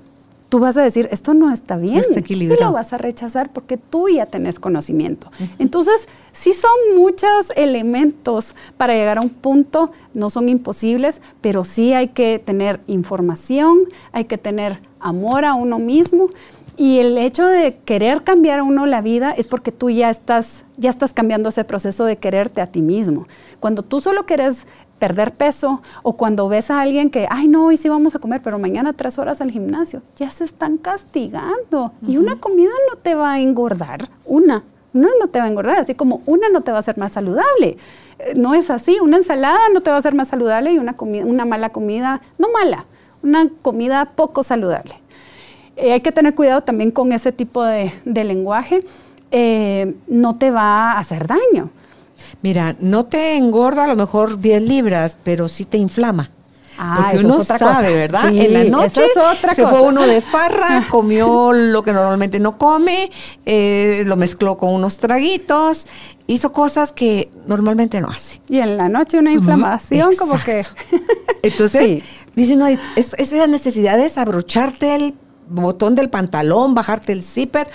tú vas a decir, esto no está bien. está equilibrado. Y lo vas a rechazar porque tú ya tenés conocimiento. Entonces, sí son muchos elementos para llegar a un punto, no son imposibles, pero sí hay que tener información, hay que tener amor a uno mismo. Y el hecho de querer cambiar a uno la vida es porque tú ya estás, ya estás cambiando ese proceso de quererte a ti mismo. Cuando tú solo quieres perder peso o cuando ves a alguien que, ay no, hoy sí vamos a comer, pero mañana tres horas al gimnasio, ya se están castigando. Y una comida no te va a engordar, una, una no te va a engordar, así como una no te va a hacer más saludable. Eh, no es así, una ensalada no te va a hacer más saludable y una, una mala comida, no mala, una comida poco saludable. Eh, hay que tener cuidado también con ese tipo de, lenguaje, eh, no te va a hacer daño. Mira, no te engorda a lo mejor 10 libras, pero sí te inflama. Ah, Porque uno sabe, ¿verdad? en la noche se fue uno de farra, comió lo que normalmente no come, eh, lo mezcló con unos traguitos, hizo cosas que normalmente no hace. Y en la noche una inflamación como que... Entonces, dice uno, es, esa necesidad de desabrocharte el botón del pantalón, bajarte el zipper,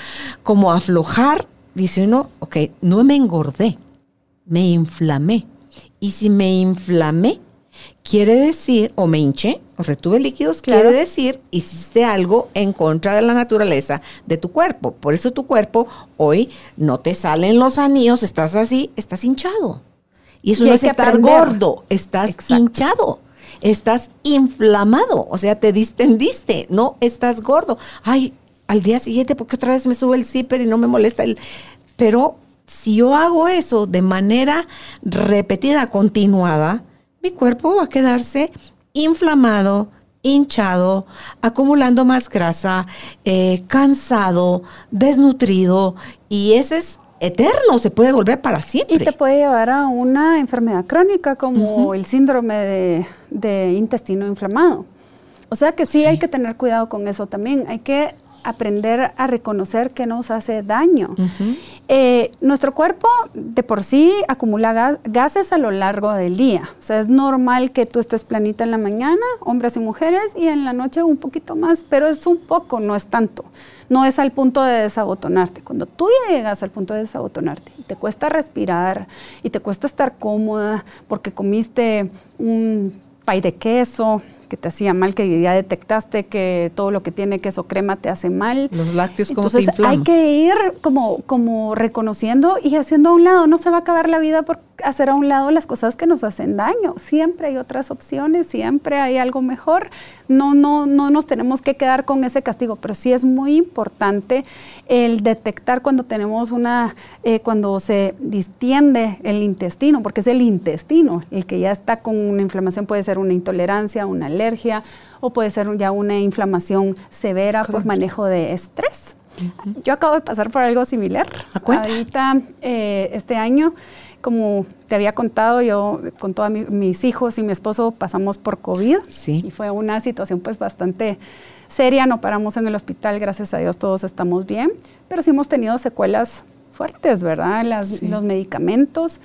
como aflojar, dice uno, ok, no me engordé me inflamé. Y si me inflamé, quiere decir, o me hinché, o retuve líquidos, quiere decir, hiciste algo en contra de la naturaleza de tu cuerpo. Por eso tu cuerpo hoy no te salen los anillos, estás así, estás hinchado. Y eso no es estar gordo, estás hinchado. Estás inflamado, o sea, te distendiste, no estás gordo. Ay, al día siguiente, porque otra vez me sube el zipper y no me molesta el. Pero si yo hago eso de manera repetida, continuada, mi cuerpo va a quedarse inflamado, hinchado, acumulando más grasa, eh, cansado, desnutrido, y ese es eterno, se puede volver para siempre. Y te puede llevar a una enfermedad crónica como el síndrome de, intestino inflamado. O sea que sí, hay que tener cuidado con eso también. Hay que aprender a reconocer que nos hace daño. Eh, nuestro cuerpo de por sí acumula gases a lo largo del día. O sea, es normal que tú estés planita en la mañana, hombres y mujeres, y en la noche un poquito más, pero es un poco, no es tanto. No es al punto de desabotonarte. Cuando tú llegas al punto de desabotonarte y te cuesta respirar y te cuesta estar cómoda porque comiste un pay de queso, que te hacía mal, que ya detectaste que todo lo que tiene queso crema te hace mal. Los lácteos como Entonces, hay que ir como, como reconociendo y haciendo a un lado. No se va a acabar la vida por hacer a un lado las cosas que nos hacen daño. Siempre hay otras opciones, siempre hay algo mejor. No, no, no nos tenemos que quedar con ese castigo, pero sí es muy importante el detectar cuando tenemos una, eh, cuando se distiende el intestino, porque es el intestino el que ya está con una inflamación, puede ser una intolerancia, una alergia o puede ser ya una inflamación severa por manejo de estrés. Yo acabo de pasar por algo similar. Ahorita, eh, este año, como te había contado, yo con todos mis hijos y mi esposo pasamos por COVID. Sí. Y fue una situación pues bastante seria, no paramos en el hospital, gracias a Dios todos estamos bien, pero sí hemos tenido secuelas fuertes, ¿verdad? Los medicamentos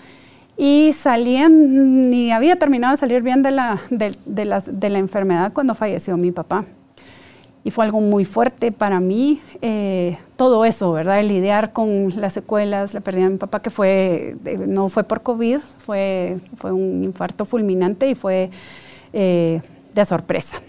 y salían, ni había terminado de salir bien de la, de, de la enfermedad cuando falleció mi papá. Y fue algo muy fuerte para mí, eh, todo eso, ¿verdad? El lidiar con las secuelas, la pérdida de mi papá, que fue, no fue por COVID, fue, fue un infarto fulminante y fue eh, de sorpresa.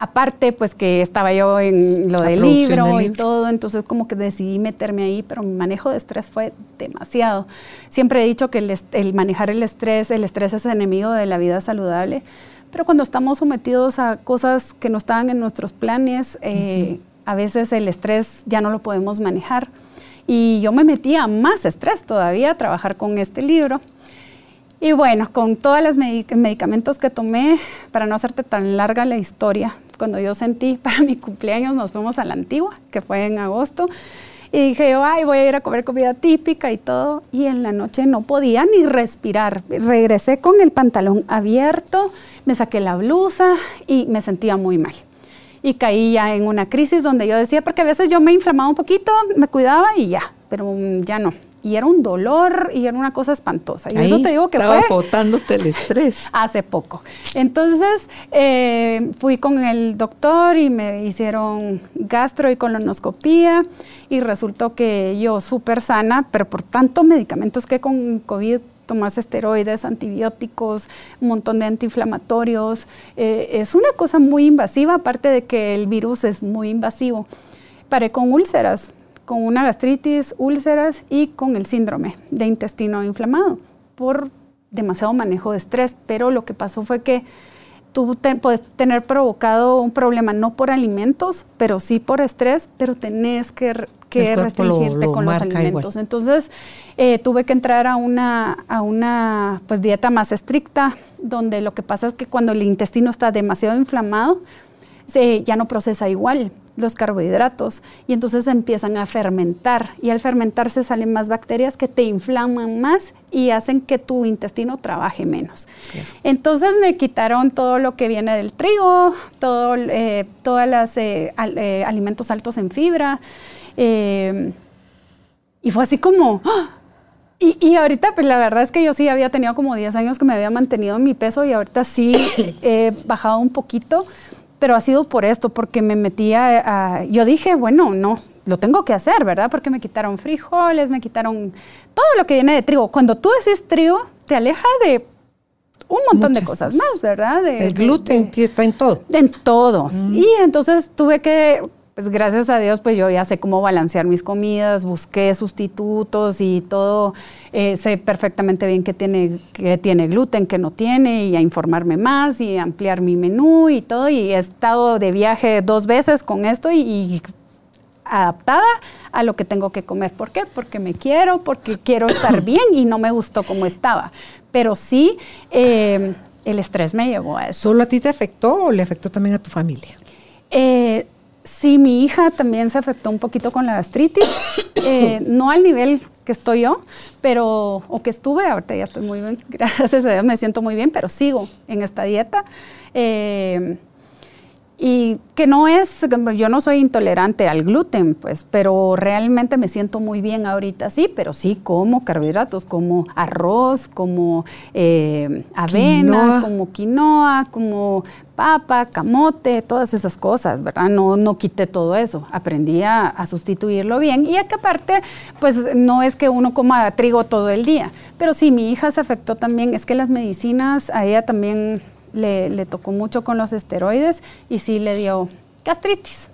Aparte, pues que estaba yo en lo del libro, y todo, entonces como que decidí meterme ahí, pero mi manejo de estrés fue demasiado. Siempre he dicho que el, manejar el estrés, el estrés es enemigo de la vida saludable, pero cuando estamos sometidos a cosas que no estaban en nuestros planes, eh, a veces el estrés ya no lo podemos manejar. Y yo me metía más estrés todavía a trabajar con este libro. Y bueno, con todos los medicamentos que tomé, para no hacerte tan larga la historia, cuando yo sentí para mi cumpleaños, nos fuimos a la antigua, que fue en agosto. Y dije ay, voy a ir a comer comida típica y todo. Y en la noche no podía ni respirar. Regresé con el pantalón abierto, me saqué la blusa y me sentía muy mal. Y caí ya en una crisis donde yo decía, porque a veces yo me inflamaba un poquito, me cuidaba y ya, pero ya no y era un dolor y era una cosa espantosa. Y eso te digo que estaba botándote el estrés. Hace poco. Entonces eh, fui con el doctor y me hicieron gastro y colonoscopía y resultó que yo súper sana, pero por tantos medicamentos que con COVID tomas esteroides, antibióticos, un montón de antiinflamatorios. Eh, es una cosa muy invasiva, aparte de que el virus es muy invasivo. Paré con úlceras, con una gastritis, úlceras y con el síndrome de intestino inflamado por demasiado manejo de estrés. Pero lo que pasó fue que tú puedes tener provocado un problema no por alimentos, pero sí por estrés, pero tenés que, restringirte con los alimentos. Entonces eh, tuve que entrar a una, a una pues, dieta más estricta, donde lo que pasa es que cuando el intestino está demasiado inflamado, se, ya no procesa igual los carbohidratos y entonces empiezan a fermentar y al fermentarse salen más bacterias que te inflaman más y hacen que tu intestino trabaje menos. Entonces me quitaron todo lo que viene del trigo, todo, eh, todos los eh, eh, alimentos altos en fibra y fue así como... ¡ah! Y, y, ahorita, pues la verdad es que yo sí había tenido como 10 años que me había mantenido en mi peso y ahorita sí he bajado un poquito, pero ha sido por esto, porque me metía a, yo dije, bueno, no, lo tengo que hacer, ¿verdad? Porque me quitaron frijoles, me quitaron todo lo que viene de trigo. Cuando tú decís trigo, te aleja de un montón de cosas, más, ¿verdad? el gluten está en todo. En todo. Mm. Y entonces tuve que pues gracias a Dios, pues yo ya sé cómo balancear mis comidas, busqué sustitutos y todo, eh, sé perfectamente bien qué tiene, qué tiene gluten, qué no tiene, y a informarme más y ampliar mi menú y todo, y he estado de viaje dos veces con esto y, adaptada a lo que tengo que comer. ¿Por qué? Porque me quiero, porque quiero estar bien y no me gustó como estaba. Pero sí, eh, el estrés me llevó a eso. ¿Solo a ti te afectó o le afectó también a tu familia? Eh, Sí, mi hija también se afectó un poquito con la gastritis, eh, no al nivel que estoy yo, pero, o que estuve, ahorita ya estoy muy bien, gracias a Dios me siento muy bien, pero sigo en esta dieta. Eh, y que no es, yo no soy intolerante al gluten, pues, pero realmente me siento muy bien ahorita, sí, pero sí como carbohidratos, como arroz, como eh, avena, como quinoa, como papa, camote, todas esas cosas, ¿verdad? No, no quité todo eso, aprendí a, a sustituirlo bien y a que aparte, pues no es que uno coma trigo todo el día, pero sí, mi hija se afectó también, es que las medicinas a ella también le, tocó mucho con los esteroides y sí le dio gastritis.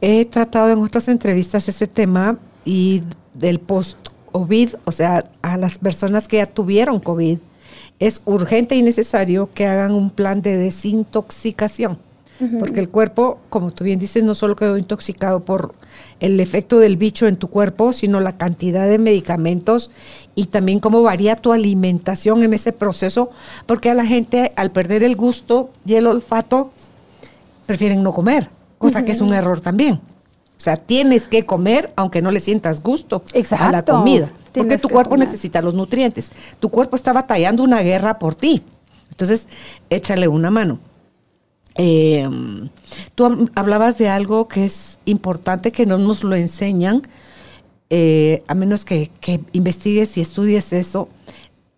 He tratado en otras entrevistas ese tema y del post-COVID, o sea, a las personas que ya tuvieron COVID, es urgente y necesario que hagan un plan de desintoxicación. Porque el cuerpo, como tú bien dices, no solo quedó intoxicado por el efecto del bicho en tu cuerpo, sino la cantidad de medicamentos y también cómo varía tu alimentación en ese proceso, porque a la gente al perder el gusto y el olfato prefieren no comer, cosa que es un error también. O sea, tienes que comer aunque no le sientas gusto a la comida, porque tu cuerpo necesita los nutrientes. Tu cuerpo está batallando una guerra por ti. Entonces, échale una mano. Eh, tú hablabas de algo que es importante que no nos lo enseñan, eh, a menos que, investigues y estudies eso.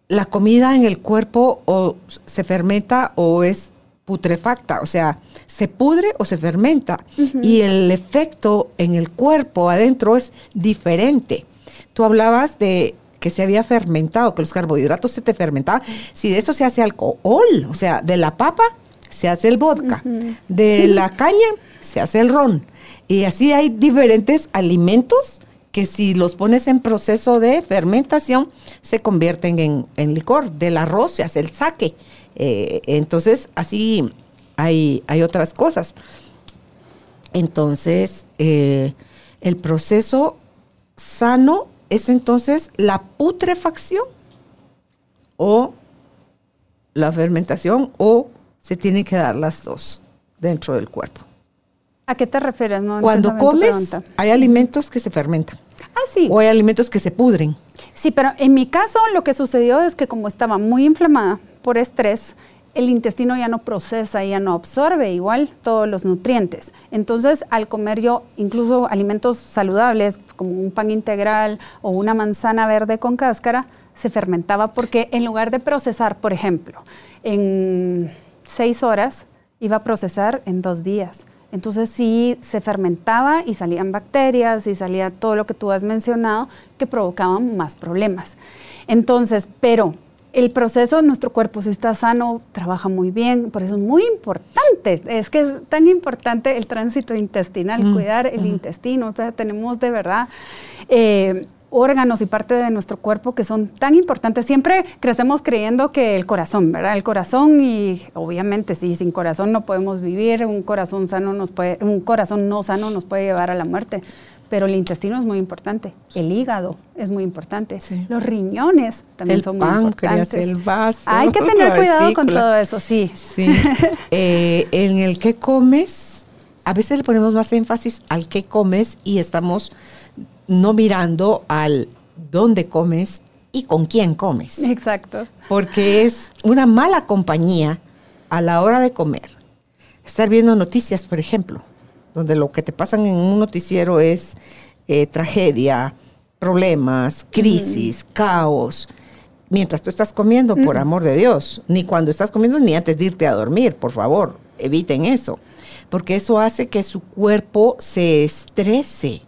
La comida en el cuerpo o se fermenta o es putrefacta, o sea, se pudre o se fermenta. Y el efecto en el cuerpo adentro es diferente. Tú hablabas de que se había fermentado, que los carbohidratos se te fermentaban. Si de eso se hace alcohol, o sea, de la papa se hace el vodka, de la caña se hace el ron. Y así hay diferentes alimentos que si los pones en proceso de fermentación se convierten en, licor. Del arroz se hace el saque. Eh, entonces, así hay, hay, otras cosas. Entonces, eh, el proceso sano es entonces la putrefacción o la fermentación o se tienen que dar las dos. dentro del cuerpo. ¿A qué te refieres? No Cuando comes, pregunta. hay alimentos que se fermentan Ah, sí. o hay alimentos que se pudren. Sí, pero en mi caso lo que sucedió es que como estaba muy inflamada por estrés, el intestino ya no procesa, ya no absorbe igual todos los nutrientes. Entonces, al comer yo incluso alimentos saludables, como un pan integral o una manzana verde con cáscara, se fermentaba porque en lugar de procesar, por ejemplo, en seis horas, iba a procesar en dos días. Entonces sí se fermentaba y salían bacterias y salía todo lo que tú has mencionado que provocaban más problemas. Entonces, pero el proceso, nuestro cuerpo si está sano, trabaja muy bien, por eso es muy importante, es que es tan importante el tránsito intestinal, Mm, cuidar el intestino, o sea, tenemos de verdad eh, órganos y parte de nuestro cuerpo que son tan importantes. Siempre crecemos creyendo que el corazón, ¿verdad? El corazón y obviamente sí, sin corazón no podemos vivir, un corazón sano nos puede, un corazón no sano nos puede llevar a la muerte. Pero el intestino es muy importante, el hígado es muy importante, Sí. los riñones también El son muy importantes. el vaso, Hay que tener cuidado con todo eso, sí. Sí. Eh, en el que comes, a veces le ponemos más énfasis al que comes y estamos no mirando al dónde comes y con quién comes. Exacto. Porque es una mala compañía a la hora de comer. Estar viendo noticias, por ejemplo, donde lo que te pasan en un noticiero es eh, tragedia, problemas, crisis, caos. Mientras tú estás comiendo, por amor de Dios, ni cuando estás comiendo ni antes de irte a dormir, por favor, eviten eso, porque eso hace que su cuerpo se estrese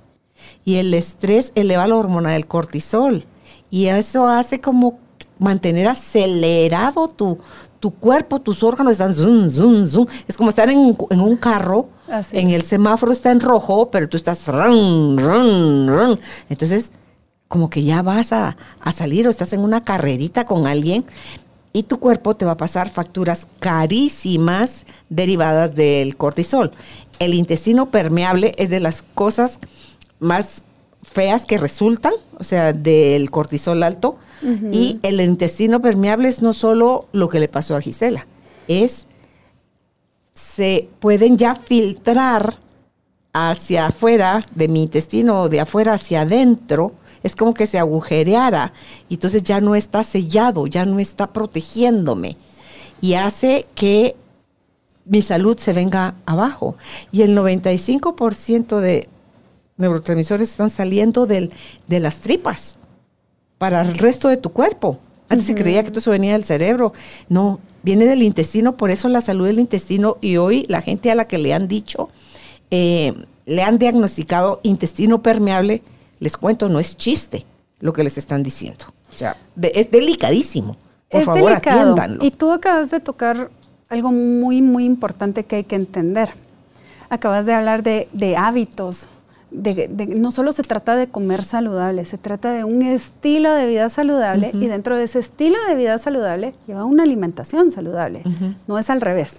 y el estrés eleva la hormona del cortisol y eso hace como mantener acelerado tu, tu cuerpo, tus órganos están zoom, zoom, zoom. Es como estar en, un- en un carro, Así en el semáforo está en rojo, pero tú estás run, run, run. Entonces, como que ya vas a, a salir o estás en una carrerita con alguien y tu cuerpo te va a pasar facturas carísimas derivadas del cortisol. El intestino permeable es de las cosas más feas que resultan, o sea, del cortisol alto. Y el intestino permeable es no solo lo que le pasó a Gisela, es se pueden ya filtrar hacia afuera de mi intestino o de afuera hacia adentro, es como que se agujereara y entonces ya no está sellado, ya no está protegiéndome y hace que mi salud se venga abajo. Y el 95% de neurotransmisores están saliendo del, de las tripas para el resto de tu cuerpo. Antes se creía que todo eso venía del cerebro. No, viene del intestino, por eso la salud del intestino. Y hoy la gente a la que le han dicho, eh, le han diagnosticado intestino permeable, les cuento, no es chiste lo que les están diciendo. O sea, de- es delicadísimo. Por es favor, delicado. atiéndanlo. Y tú acabas de tocar algo muy, muy importante que hay que entender. Acabas de hablar de, de hábitos. De, de- no solo se trata de comer saludable, se trata de un estilo de vida saludable y dentro de ese estilo de vida saludable lleva una alimentación saludable. No es al revés.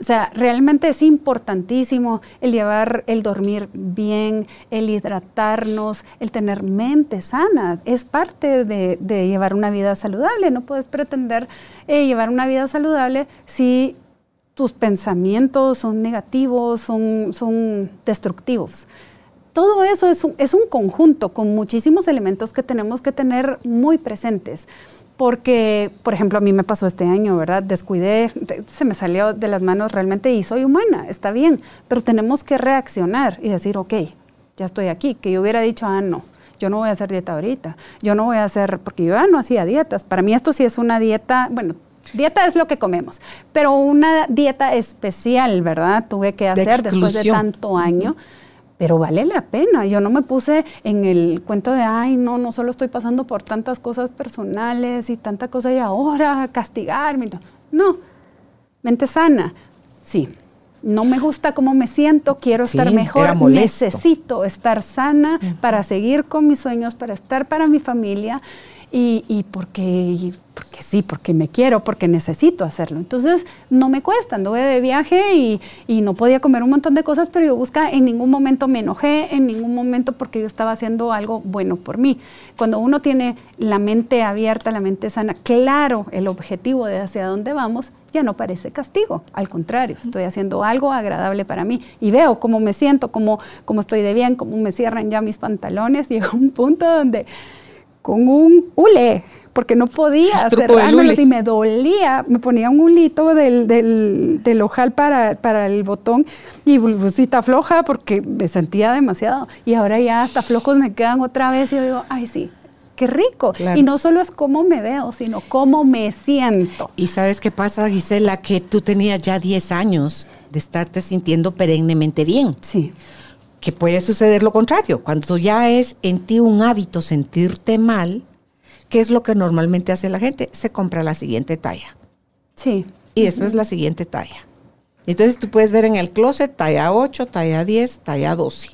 O sea, realmente es importantísimo el llevar, el dormir bien, el hidratarnos, el tener mente sana. Es parte de, de llevar una vida saludable. No puedes pretender eh, llevar una vida saludable si tus pensamientos son negativos, son, son destructivos. Todo eso es un, es un conjunto con muchísimos elementos que tenemos que tener muy presentes. Porque, por ejemplo, a mí me pasó este año, ¿verdad? Descuidé, de- se me salió de las manos realmente y soy humana, está bien, pero tenemos que reaccionar y decir, ok, ya estoy aquí. Que yo hubiera dicho, ah, no, yo no voy a hacer dieta ahorita, yo no voy a hacer, porque yo ya no hacía dietas. Para mí esto sí es una dieta, bueno, dieta es lo que comemos, pero una dieta especial, ¿verdad? Tuve que De hacer después de tanto año. Pero vale la pena. Yo no me puse en el cuento de, ay, no, no solo estoy pasando por tantas cosas personales y tanta cosa y ahora castigarme. No, mente sana. Sí, no me gusta cómo me siento, quiero Sí, estar mejor, necesito estar sana para seguir con mis sueños, para estar para mi familia. Y, y porque, porque sí, porque me quiero, porque necesito hacerlo. Entonces, no me cuesta, anduve de viaje y, y, no podía comer un montón de cosas, pero yo busca, en ningún momento me enojé, en ningún momento porque yo estaba haciendo algo bueno por mí. Cuando uno tiene la mente abierta, la mente sana, claro el objetivo de hacia dónde vamos, ya no parece castigo. Al contrario, estoy haciendo algo agradable para mí y veo cómo me siento, cómo, cómo estoy de bien, cómo me cierran ya mis pantalones. Llega un punto donde con un hule, porque no podía cerrármelos y me dolía. Me ponía un hulito del, del, ojal para, para, el botón y bolsita floja porque me sentía demasiado. Y ahora ya hasta flojos me quedan otra vez y yo digo, ay sí, qué rico. Y no solo es cómo me veo, sino cómo me siento. Y sabes qué pasa, Gisela, que tú tenías ya 10 años de estarte sintiendo perennemente bien. Sí que puede suceder lo contrario. Cuando ya es en ti un hábito sentirte mal, ¿qué es lo que normalmente hace la gente? Se compra la siguiente talla. Sí. Y después la siguiente talla. Entonces tú puedes ver en el closet talla 8, talla 10, talla 12.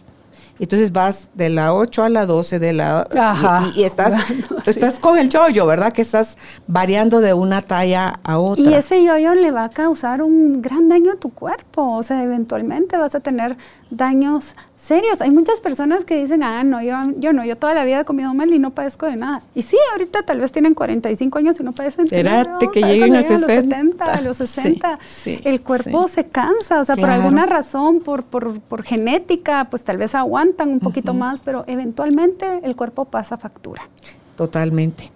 Entonces vas de la 8 a la 12, de la Ajá, y, estás, estás con el yoyo, ¿verdad? Que estás variando de una talla a otra. Y ese yoyo le va a causar un gran daño a tu cuerpo. O sea, eventualmente vas a tener daños serios. Hay muchas personas que dicen, ah, no, yo, yo no, yo toda la vida he comido mal y no padezco de nada. Y sí, ahorita tal vez tienen 45 años y no padecen de nada. Espérate que lleguen a, 60. a los 70, a los 60. el cuerpo se cansa, o sea, por alguna razón, por, por, por, genética, pues tal vez aguantan un poquito más, pero eventualmente el cuerpo pasa factura. Totalmente.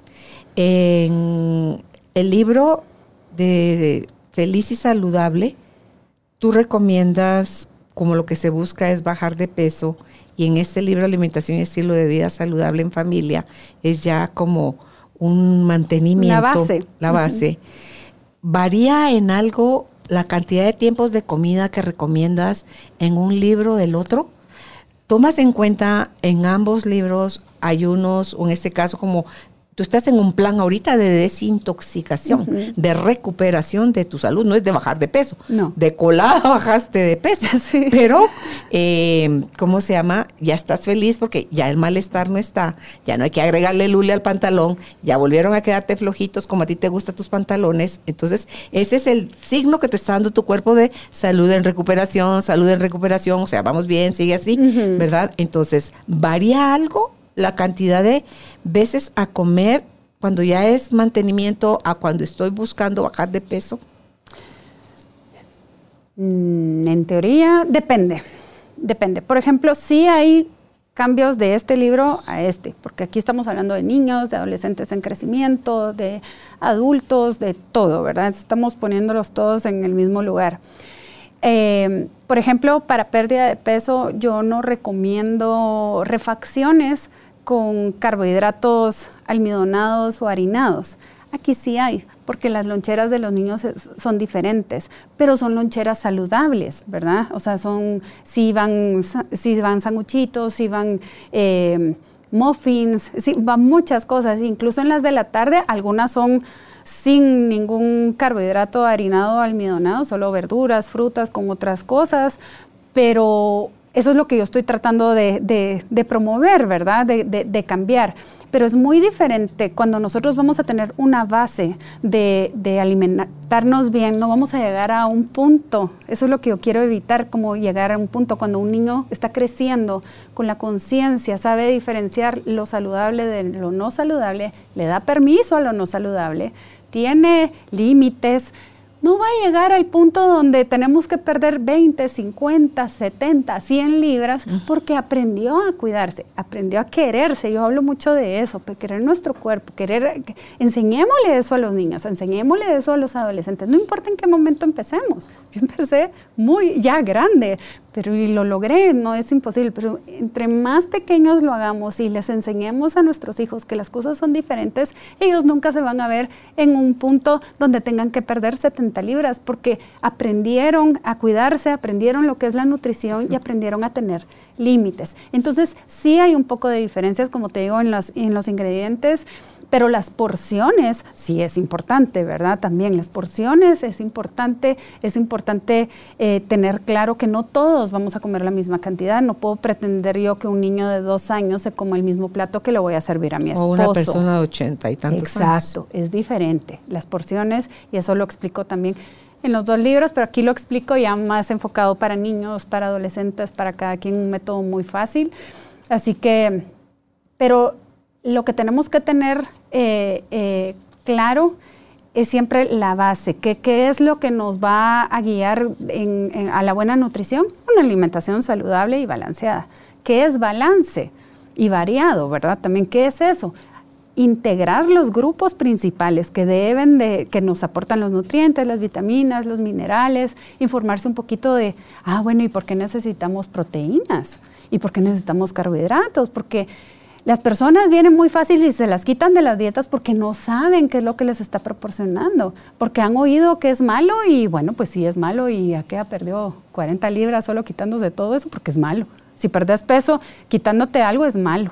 En el libro de Feliz y Saludable, tú recomiendas como lo que se busca es bajar de peso, y en este libro Alimentación y Estilo de Vida Saludable en Familia es ya como un mantenimiento. La base. La base. ¿Varía en algo la cantidad de tiempos de comida que recomiendas en un libro del otro? ¿Tomas en cuenta en ambos libros ayunos, o en este caso como Tú estás en un plan ahorita de desintoxicación, de recuperación de tu salud, no es de bajar de peso. No. De colada bajaste de peso. Pero, eh, ¿cómo se llama? Ya estás feliz porque ya el malestar no está, ya no hay que agregarle lule al pantalón, ya volvieron a quedarte flojitos como a ti te gustan tus pantalones. Entonces, ese es el signo que te está dando tu cuerpo de salud en recuperación, salud en recuperación, o sea, vamos bien, sigue así, ¿verdad? Entonces, ¿varía algo? La cantidad de veces a comer cuando ya es mantenimiento a cuando estoy buscando bajar de peso? Mm, en teoría, depende. Depende. Por ejemplo, sí hay cambios de este libro a este, porque aquí estamos hablando de niños, de adolescentes en crecimiento, de adultos, de todo, ¿verdad? Estamos poniéndolos todos en el mismo lugar. Eh, por ejemplo, para pérdida de peso, yo no recomiendo refacciones con carbohidratos almidonados o harinados. Aquí sí hay, porque las loncheras de los niños son diferentes, pero son loncheras saludables, ¿verdad? O sea, son, si van, si van sanguchitos, si van eh, muffins, si van muchas cosas, incluso en las de la tarde, algunas son sin ningún carbohidrato harinado o almidonado, solo verduras, frutas con otras cosas, pero eso es lo que yo estoy tratando de, promover, ¿verdad? De, cambiar. Pero es muy diferente cuando nosotros vamos a tener una base de, alimentarnos bien, no vamos a llegar a un punto. Eso es lo que yo quiero evitar, como llegar a un punto cuando un niño está creciendo con la conciencia, sabe diferenciar lo saludable de lo no saludable, le da permiso a lo no saludable, tiene límites, no va a llegar al punto donde tenemos que perder 20, 50, 70, 100 libras porque aprendió a cuidarse, aprendió a quererse. Yo hablo mucho de eso, querer nuestro cuerpo, querer, enseñémosle eso a los niños, enseñémosle eso a los adolescentes, no importa en qué momento empecemos. Yo empecé muy ya grande, pero y lo logré, no es imposible, pero entre más pequeños lo hagamos y les enseñemos a nuestros hijos que las cosas son diferentes, ellos nunca se van a ver en un punto donde tengan que perder 70 libras, porque aprendieron a cuidarse, aprendieron lo que es la nutrición y aprendieron a tener límites. Entonces, sí hay un poco de diferencias, como te digo, en los, en los ingredientes Pero las porciones sí es importante, ¿verdad? También las porciones es importante, es importante eh, tener claro que no todos vamos a comer la misma cantidad. No puedo pretender yo que un niño de dos años se coma el mismo plato que le voy a servir a mi esposo. O una persona de ochenta y tantos Exacto, años. Exacto, es diferente. Las porciones, y eso lo explico también en los dos libros, pero aquí lo explico ya más enfocado para niños, para adolescentes, para cada quien un método muy fácil. Así que, pero lo que tenemos que tener eh, eh, claro es siempre la base, que qué es lo que nos va a guiar a la buena nutrición, una alimentación saludable y balanceada. ¿Qué es balance? Y variado, ¿verdad? También, ¿qué es eso? integrar los grupos principales que deben de, que nos aportan los nutrientes, las vitaminas, los minerales, informarse un poquito de, ah, bueno, ¿y por qué necesitamos proteínas? ¿Y por qué necesitamos carbohidratos? Porque las personas vienen muy fácil y se las quitan de las dietas porque no saben qué es lo que les está proporcionando, porque han oído que es malo y bueno, pues sí es malo y a qué ha perdido 40 libras solo quitándose todo eso porque es malo. Si perdes peso quitándote algo es malo.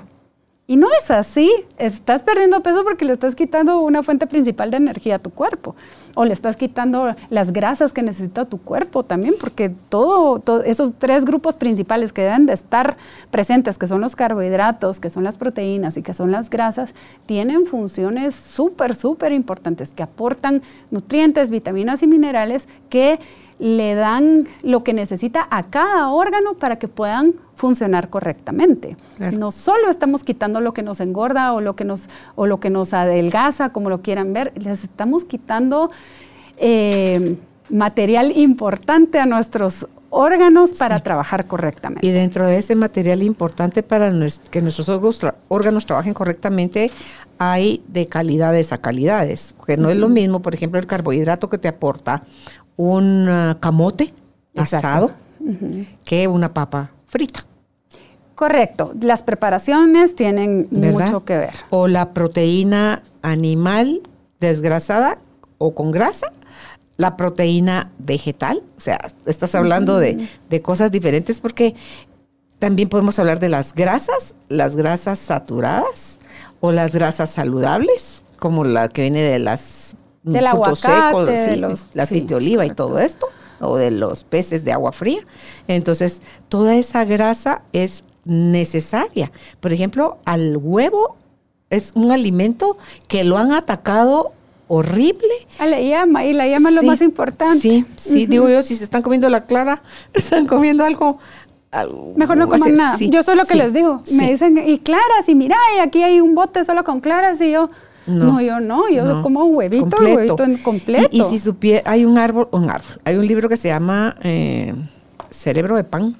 Y no es así. Estás perdiendo peso porque le estás quitando una fuente principal de energía a tu cuerpo. O le estás quitando las grasas que necesita tu cuerpo también, porque todos esos tres grupos principales que deben de estar presentes, que son los carbohidratos, que son las proteínas y que son las grasas, tienen funciones súper, súper importantes, que aportan nutrientes, vitaminas y minerales que le dan lo que necesita a cada órgano para que puedan funcionar correctamente. No solo estamos quitando lo que nos engorda o lo que nos, o lo que nos adelgaza, como lo quieran ver, les estamos quitando eh, material importante a nuestros órganos para trabajar correctamente. Y dentro de ese material importante para que nuestros órganos trabajen correctamente, hay de calidades a calidades, que no es lo mismo, por ejemplo, el carbohidrato que te aporta un ah, camote asado que una papa frita. Correcto, las preparaciones tienen mucho que ver. O la proteína animal desgrasada o con grasa, la proteína vegetal, o sea, estás hablando de, de cosas diferentes porque también podemos hablar de las grasas, las grasas saturadas o las grasas saludables, como la que viene de las del aguacate, de los, la aceite oliva y todo esto, o de los peces de agua fría. Entonces, toda esa grasa es necesaria. Por ejemplo, al huevo es un alimento que lo han atacado horrible. A la llama, y la llama es lo más importante. Sí, sí, digo yo, si se están comiendo la clara, están comiendo algo Mejor no coman nada. yo soy lo que les digo. Me dicen, y claras, y mira, y aquí hay un bote solo con claras, y yo, no, yo no, yo como un huevito, completo. huevito en completo. Y, si supiera, hay un árbol, un árbol, hay un libro que se llama eh, Cerebro de Pan,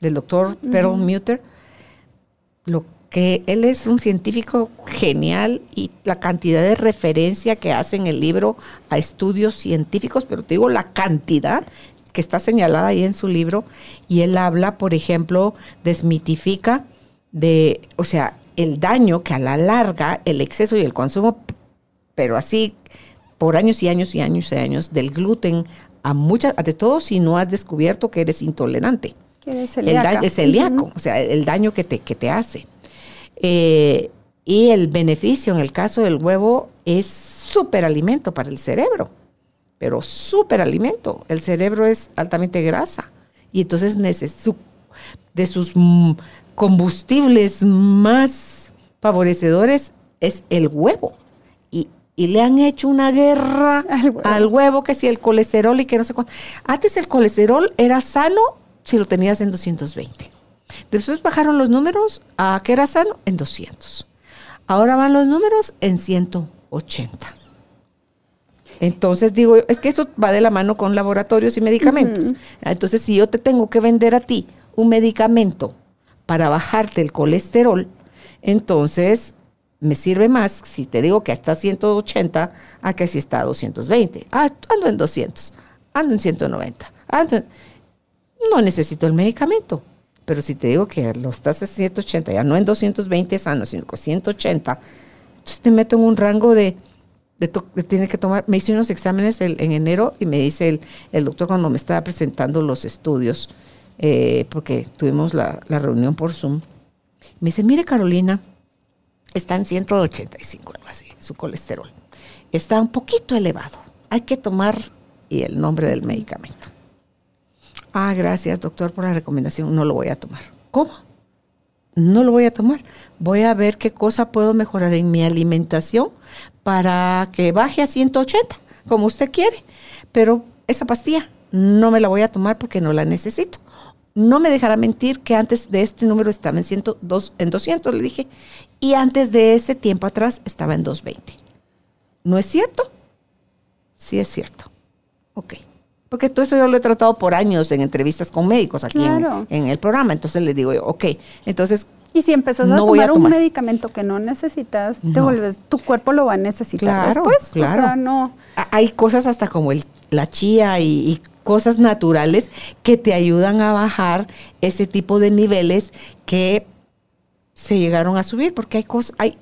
del doctor Pearl Muter. Lo que él es un científico genial y la cantidad de referencia que hace en el libro a estudios científicos, pero te digo la cantidad que está señalada ahí en su libro, y él habla, por ejemplo, desmitifica de, o sea, el daño que a la larga el exceso y el consumo, pero así por años y años y años y años del gluten a muchas, de todo si no has descubierto que eres intolerante. Que eres celíaco. El celíaco, o sea, el daño que te, que te hace. Eh, y el beneficio en el caso del huevo es súper alimento para el cerebro, pero súper alimento. El cerebro es altamente grasa y entonces de sus combustibles más favorecedores es el huevo. Y, le han hecho una guerra al huevo. que si el colesterol y que no sé cuánto. Antes el colesterol era sano si lo tenías en 220. Después bajaron los números a que era sano en 200. Ahora van los números en 180. Entonces digo, es que eso va de la mano con laboratorios y medicamentos. Entonces, si yo te tengo que vender a ti un medicamento para bajarte el colesterol, entonces me sirve más si te digo que está 180 a que si está a 220. Ah, ando en 200, ando en 190. No necesito el medicamento. Pero si te digo que lo estás en 180, ya no en 220 sano, sino con 180, entonces te meto en un rango de, tiene que tomar, me hice unos exámenes en enero y me dice el, doctor cuando me estaba presentando los estudios, eh, porque tuvimos la, reunión por Zoom. Me dice, mire Carolina, está en 185, algo así, su colesterol. Está un poquito elevado. Hay que tomar y el nombre del medicamento. Ah, gracias, doctor, por la recomendación. No lo voy a tomar. ¿Cómo? No lo voy a tomar. Voy a ver qué cosa puedo mejorar en mi alimentación para que baje a 180, como usted quiere. Pero esa pastilla no me la voy a tomar porque no la necesito. No me dejará mentir que antes de este número estaba en, 102, en 200, le dije, y antes de ese tiempo atrás estaba en 220. ¿No es cierto? Sí es cierto. Ok. Porque todo eso yo lo he tratado por años en entrevistas con médicos aquí en, el programa. Entonces le digo yo, ok, entonces... Y si empezas a, tomar un medicamento que no necesitas, te vuelves, tu cuerpo lo va a necesitar después. Claro. O sea, no. Hay cosas hasta como el, la chía y, cosas naturales que te ayudan a bajar ese tipo de niveles que se llegaron a subir, porque hay cosas, hay,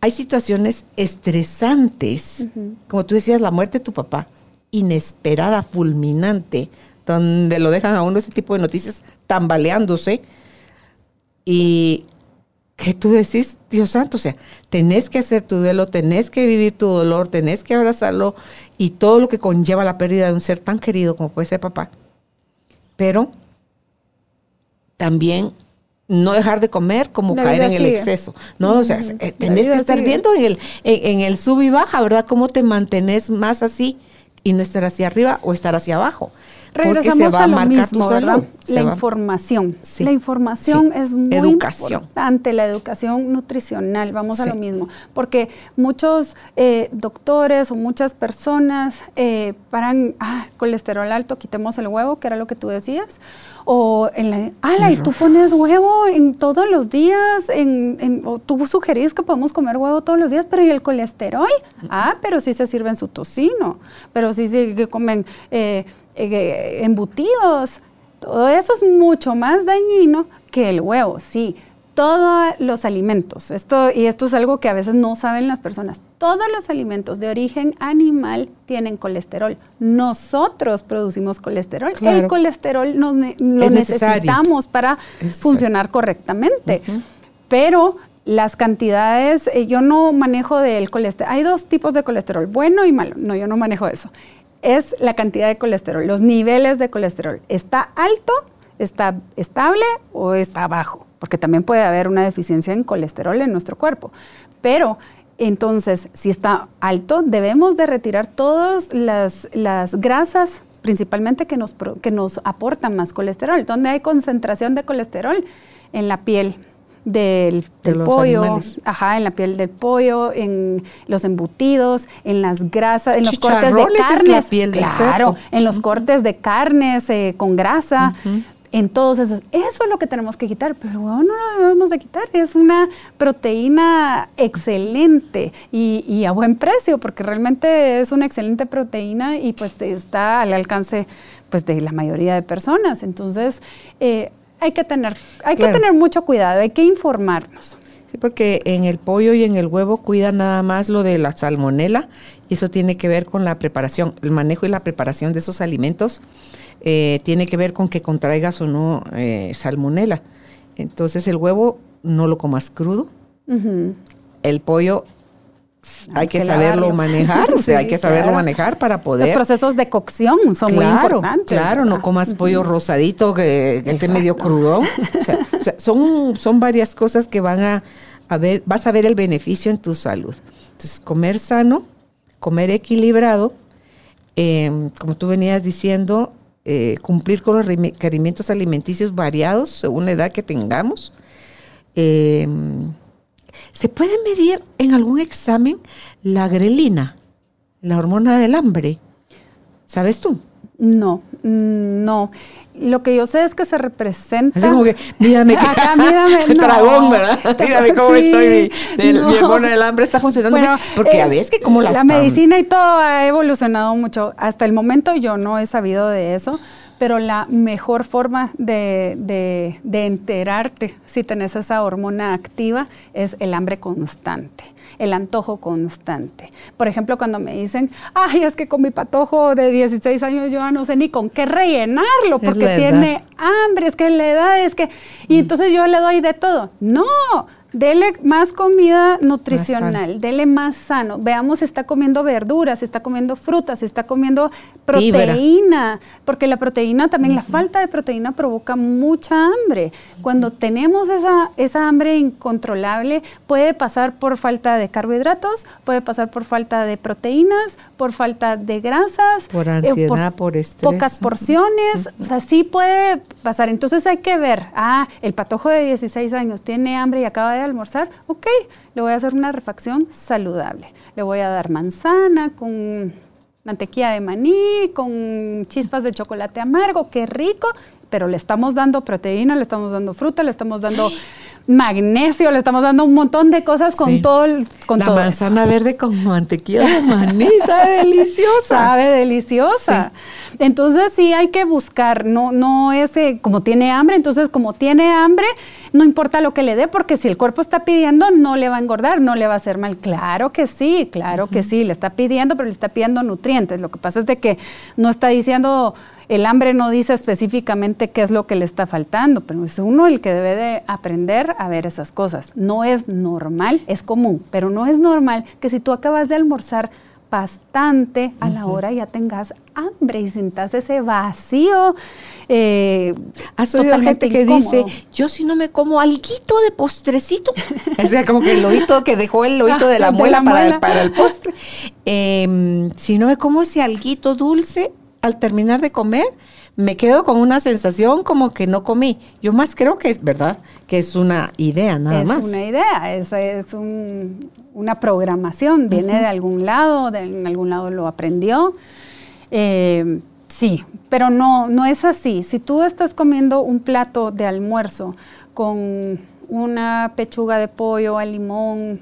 hay situaciones estresantes, como tú decías, la muerte de tu papá inesperada, fulminante, donde lo dejan a uno ese tipo de noticias tambaleándose y que tú decís, Dios santo, o sea, tenés que hacer tu duelo, tenés que vivir tu dolor, tenés que abrazarlo y todo lo que conlleva la pérdida de un ser tan querido como puede ser papá. Pero también no dejar de comer como caer en el exceso, ¿no? O sea, eh, tenés que estar viendo en el, en, el sub y baja, ¿verdad? Cómo te mantenés más así y no estar hacia arriba o estar hacia abajo. Regresamos a, lo mismo, ¿verdad? La información. La información es muy importante, la educación nutricional, vamos a lo mismo, porque muchos eh, doctores o muchas personas eh, paran, ah, colesterol alto, quitemos el huevo, que era lo que tú decías, o en la, ah, y tú pones huevo en todos los días, en, o tú sugerís que podemos comer huevo todos los días, pero ¿y el colesterol? Ah, pero sí se sirve en su tocino, pero sí se comen eh, eh, embutidos. Todo eso es mucho más dañino que el huevo, sí todos los alimentos, esto, y esto es algo que a veces no saben las personas, todos los alimentos de origen animal tienen colesterol. Nosotros producimos colesterol. El colesterol lo necesitamos para funcionar correctamente. Pero las cantidades, eh, yo no manejo del colesterol. Hay dos tipos de colesterol, bueno y malo. No, yo no manejo eso. Es la cantidad de colesterol, los niveles de colesterol. ¿Está alto, está estable o está bajo? porque también puede haber una deficiencia en colesterol en nuestro cuerpo. Pero entonces, si está alto, debemos de retirar todas las, grasas principalmente que nos, que nos aportan más colesterol. ¿Dónde hay concentración de colesterol? En la piel del, pollo, ajá, en la piel del pollo, en los embutidos, en las grasas, en los cortes de carnes, claro, en los cortes de carnes eh, con grasa en todos esos. Eso es lo que tenemos que quitar, pero no lo debemos de quitar. Es una proteína excelente y, a buen precio, porque realmente es una excelente proteína y pues está al alcance pues de la mayoría de personas. Entonces, eh, hay que tener, hay que tener mucho cuidado, hay que informarnos. Sí, porque en el pollo y en el huevo cuida nada más lo de la salmonela y eso tiene que ver con la preparación, el manejo y la preparación de esos alimentos eh, tiene que ver con que contraigas o no eh, salmonela. Entonces el huevo no lo comas crudo. El pollo hay, que, saberlo manejar, o sea, hay que saberlo manejar para poder. Los procesos de cocción son muy importantes. Claro, no comas pollo rosadito que, esté medio crudo. O sea, son, son varias cosas que van a, a, ver, vas a ver el beneficio en tu salud. Entonces, comer sano, comer equilibrado, eh, como tú venías diciendo, eh, cumplir con los requerimientos alimenticios variados según la edad que tengamos. Em, ¿Se puede medir en algún examen la grelina, la hormona del hambre? ¿Sabes tú? No, mm, no. Lo que yo sé es que se representa. Así como que, mírame, que, mírame, el dragón, ¿verdad? Mírame cómo estoy, mi, hormona del hambre está funcionando bien. Porque a veces que como la. La medicina y todo ha evolucionado mucho. Hasta el momento yo no he sabido de eso pero la mejor forma de, enterarte si tenés esa hormona activa es el hambre constante, el antojo constante. Por ejemplo, cuando me dicen, ay, es que con mi patojo de 16 años yo no sé ni con qué rellenarlo porque tiene hambre, es que la edad es que... Y mm. entonces yo le doy de todo. No, Dele más comida nutricional, dele más sano. Veamos si está comiendo verduras, si está comiendo frutas, si está comiendo proteína, porque la proteína también, la falta de proteína provoca mucha hambre. Cuando tenemos esa, esa hambre incontrolable, puede pasar por falta de carbohidratos, puede pasar por falta de proteínas, por falta de grasas, por eh, ansiedad, por, estrés. Pocas porciones, o sea, sí puede pasar. Entonces hay que ver, ah, el patojo de 16 años tiene hambre y acaba de almorzar, ok, le voy a hacer una refacción saludable. Le voy a dar manzana con mantequilla de maní, con chispas de chocolate amargo, qué rico, pero le estamos dando proteína, le estamos dando fruta, le estamos dando magnesio, le estamos dando un montón de cosas con todo el, con La manzana verde con mantequilla de maní, sabe deliciosa. Sabe deliciosa. Entonces sí hay que buscar, no, no es como tiene hambre, entonces como tiene hambre, no importa lo que le dé, porque si el cuerpo está pidiendo, no le va a engordar, no le va a hacer mal. Claro que sí, claro que sí, le está pidiendo, pero le está pidiendo nutrientes. Lo que pasa es de que no está diciendo el hambre no dice específicamente qué es lo que le está faltando, pero es uno el que debe de aprender a ver esas cosas. No es normal, es común, pero no es normal que si tú acabas de almorzar bastante a la hora ya tengas hambre y sientas ese vacío. Eh, Has oído gente que dice, yo si no me como alguito de postrecito, o sea, como que el oído que dejó el oído de la muela, Para, el, postre, em, si no me como ese alguito dulce, al terminar de comer, me quedo con una sensación como que no comí. Yo más creo que es verdad, que es una idea nada más. Es una idea, es, es una programación, viene de algún lado, de, en algún lado lo aprendió. Eh, sí, pero no, no es así. Si tú estás comiendo un plato de almuerzo con una pechuga de pollo al limón,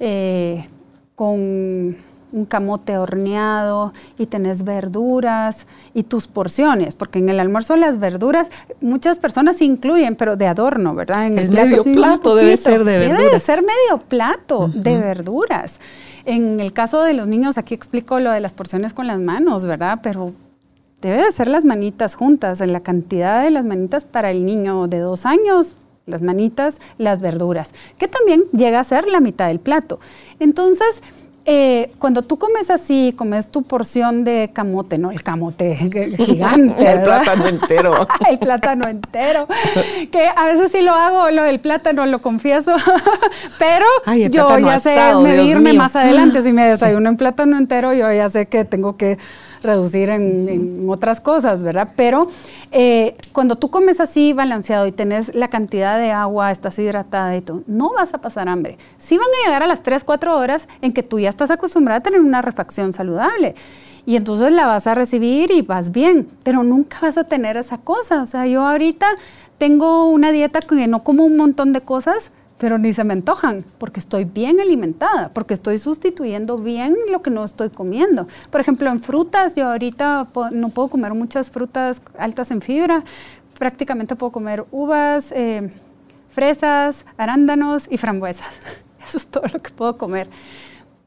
eh, con un camote horneado y tenés verduras y tus porciones, porque en el almuerzo las verduras muchas personas incluyen, pero de adorno, ¿verdad? En el medio plato debe ser de verduras. Debe ser medio plato de verduras. En el caso de los niños, aquí explico lo de las porciones con las manos, ¿verdad? Pero debe de ser las manitas juntas, en la cantidad de las manitas para el niño de dos años, las manitas, las verduras, que también llega a ser la mitad del plato. Entonces, eh, cuando tú comes así, comes tu porción de camote, ¿no? El camote gigante. el plátano entero. el plátano entero. Que a veces sí lo hago, lo del plátano, lo confieso. Pero yo ya sé medirme más adelante. Si me desayuno en plátano entero, yo ya sé que tengo que reducir en, otras cosas, ¿verdad? Pero eh, cuando tú comes así balanceado y tenés la cantidad de agua, estás hidratada y todo, no vas a pasar hambre. Sí van a llegar a las 3, 4 horas en que tú ya estás acostumbrada a tener una refacción saludable. Y entonces la vas a recibir y vas bien, pero nunca vas a tener esa cosa. O sea, yo ahorita tengo una dieta que no como un montón de cosas, pero ni se me antojan, porque estoy bien alimentada, porque estoy sustituyendo bien lo que no estoy comiendo. Por ejemplo, en frutas, yo ahorita no puedo comer muchas frutas altas en fibra, prácticamente puedo comer uvas, eh, fresas, arándanos y frambuesas. Eso es todo lo que puedo comer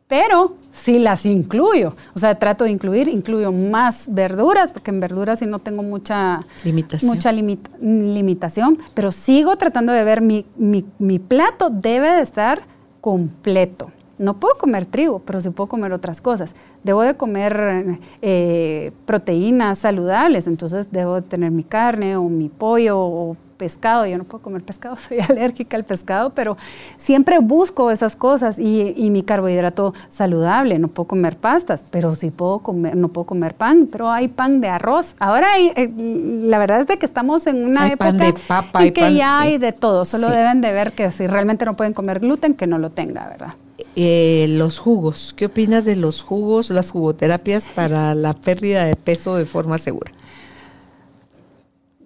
pero sí las incluyo. O sea, trato de incluir, incluyo más verduras, porque en verduras sí no tengo mucha limitación, mucha limitación pero sigo tratando de ver mi, mi, plato debe de estar completo. No puedo comer trigo, pero sí puedo comer otras cosas. Debo de comer eh, proteínas saludables, entonces debo de tener mi carne o mi pollo o pescado, yo no puedo comer pescado, soy alérgica al pescado, pero siempre busco esas cosas y, mi carbohidrato saludable, no puedo comer pastas, pero sí puedo comer, no puedo comer pan, pero hay pan de arroz. Ahora hay, eh, la verdad es de que estamos en una época pan de papa, y que ya hay de todo, solo deben de ver que si realmente no pueden comer gluten, que no lo tenga, ¿verdad? Eh, los jugos, ¿qué opinas de los jugos, las jugoterapias para la pérdida de peso de forma segura?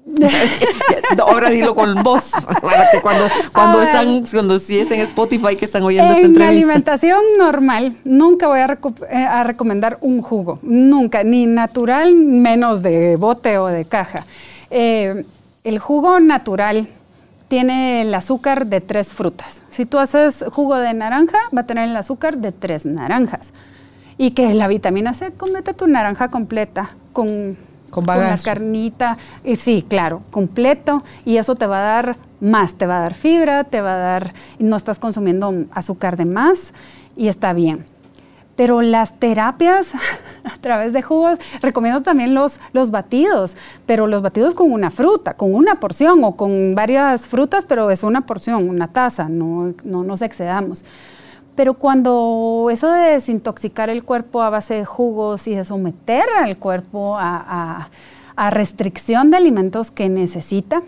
Ahora dilo con voz, para que cuando, cuando están, cuando si es en Spotify que están oyendo esta entrevista. En alimentación normal, nunca voy eh, a, recomendar un jugo, nunca, ni natural, menos de bote o de caja. Eh, el jugo natural tiene el azúcar de tres frutas. Si tú haces jugo de naranja, va a tener el azúcar de tres naranjas. Y que la vitamina C, comete tu naranja completa con con, la carnita, y sí, claro, completo, y eso te va a dar más, te va a dar fibra, te va a dar, no estás consumiendo azúcar de más y está bien. Pero las terapias a través de jugos, recomiendo también los, los batidos, pero los batidos con una fruta, con una porción o con varias frutas, pero es una porción, una taza, no, no nos excedamos. Pero cuando eso de desintoxicar el cuerpo a base de jugos y de someter al cuerpo a, a restricción de alimentos que necesita,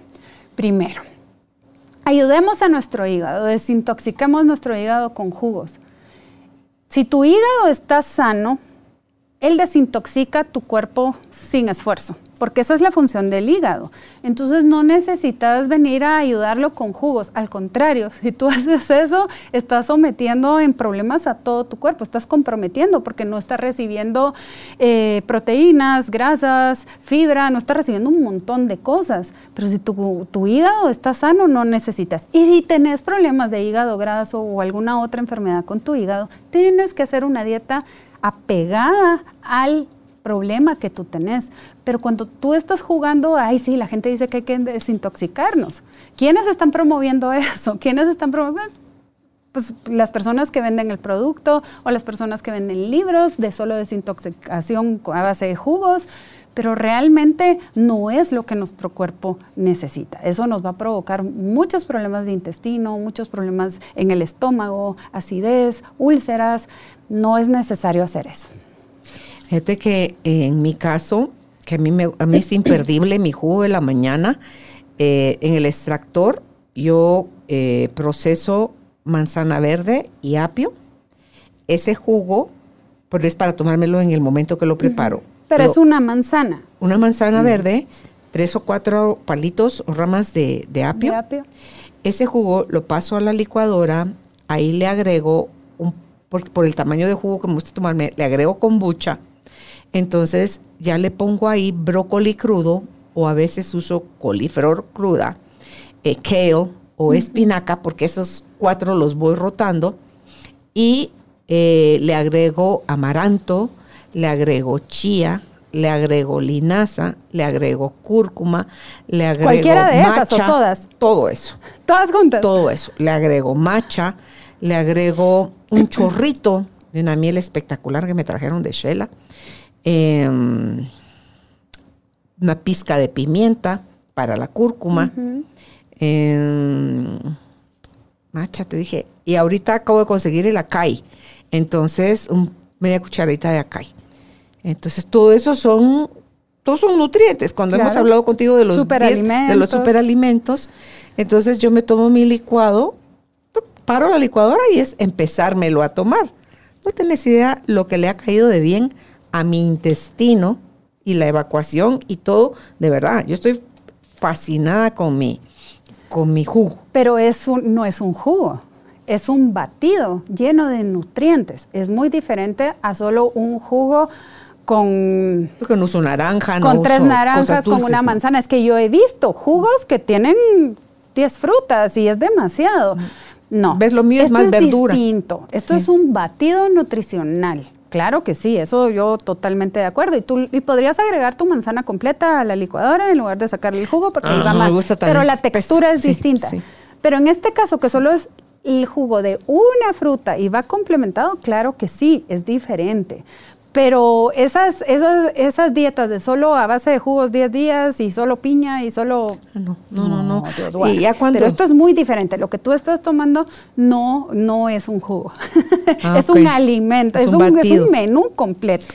primero, ayudemos a nuestro hígado, desintoxicamos nuestro hígado con jugos. Si tu hígado está sano, él desintoxica tu cuerpo sin esfuerzo porque esa es la función del hígado. Entonces no necesitas venir a ayudarlo con jugos, al contrario, si tú haces eso, estás sometiendo en problemas a todo tu cuerpo, estás comprometiendo porque no estás recibiendo eh, proteínas, grasas, fibra, no estás recibiendo un montón de cosas. Pero si tu, hígado está sano, no necesitas. Y si tenés problemas de hígado graso o alguna otra enfermedad con tu hígado, tienes que hacer una dieta apegada al problema que tú tenés. Pero cuando tú estás jugando, ay, sí, la gente dice que hay que desintoxicarnos. ¿Quiénes están promoviendo eso? ¿Quiénes están promoviendo? Pues las personas que venden el producto o las personas que venden libros de solo desintoxicación a base de jugos, pero realmente no es lo que nuestro cuerpo necesita. Eso nos va a provocar muchos problemas de intestino, muchos problemas en el estómago, acidez, úlceras. No es necesario hacer eso. Fíjate que eh, en mi caso, que a mí, me, a mí es imperdible mi jugo de la mañana, eh, en el extractor yo eh, proceso manzana verde y apio. Ese jugo, pues es para tomármelo en el momento que lo preparo. Pero, es una manzana. Una manzana verde, tres o cuatro palitos o ramas de, apio. apio. Ese jugo lo paso a la licuadora, ahí le agrego, un, por, por el tamaño de jugo que me gusta tomarme, le agrego kombucha entonces ya le pongo ahí brócoli crudo o a veces uso coliflor cruda, eh, kale o espinaca, porque esos cuatro los voy rotando. Y eh, le agrego amaranto, le agrego chía, le agrego linaza, le agrego cúrcuma, le agrego Cualquiera de esas o todas. Todo eso. Todas juntas. Todo eso. Le agrego macha, le agrego un chorrito de una miel espectacular que me trajeron de Shela Em, una pizca de pimienta para la cúrcuma. Em, macha, te dije. Y ahorita acabo de conseguir el acai. Entonces, un, media cucharadita de acai. Entonces, todo eso son, todos son nutrientes. Cuando hemos hablado contigo de los, superalimentos. de los superalimentos, entonces yo me tomo mi licuado, paro la licuadora y es empezármelo a tomar. No tienes idea lo que le ha caído de bien a mi intestino y la evacuación y todo, de verdad, yo estoy fascinada con mi, con mi jugo. Pero es no es un jugo, es un batido lleno de nutrientes. Es muy diferente a solo un jugo con... No uso naranja, Con tres naranjas, con una manzana. Es que yo he visto jugos que tienen 10 frutas y es demasiado. No. ¿Ves? Lo mío es más verdura. distinto. Esto es un batido nutricional. Claro que sí, eso yo totalmente de acuerdo. Y tú y podrías agregar tu manzana completa a la licuadora en lugar de sacarle el jugo porque ahí va más. Pero la textura es distinta. Pero en este caso, que solo es el jugo de una fruta y va complementado, claro que sí, es diferente. Pero esas, esas, esas dietas de solo a base de jugos 10 días y solo piña y solo... No, no, no. no. Pero esto es muy diferente. Lo que tú estás tomando no, no es un jugo. Ah, es un alimento, es, un, es un, menú completo.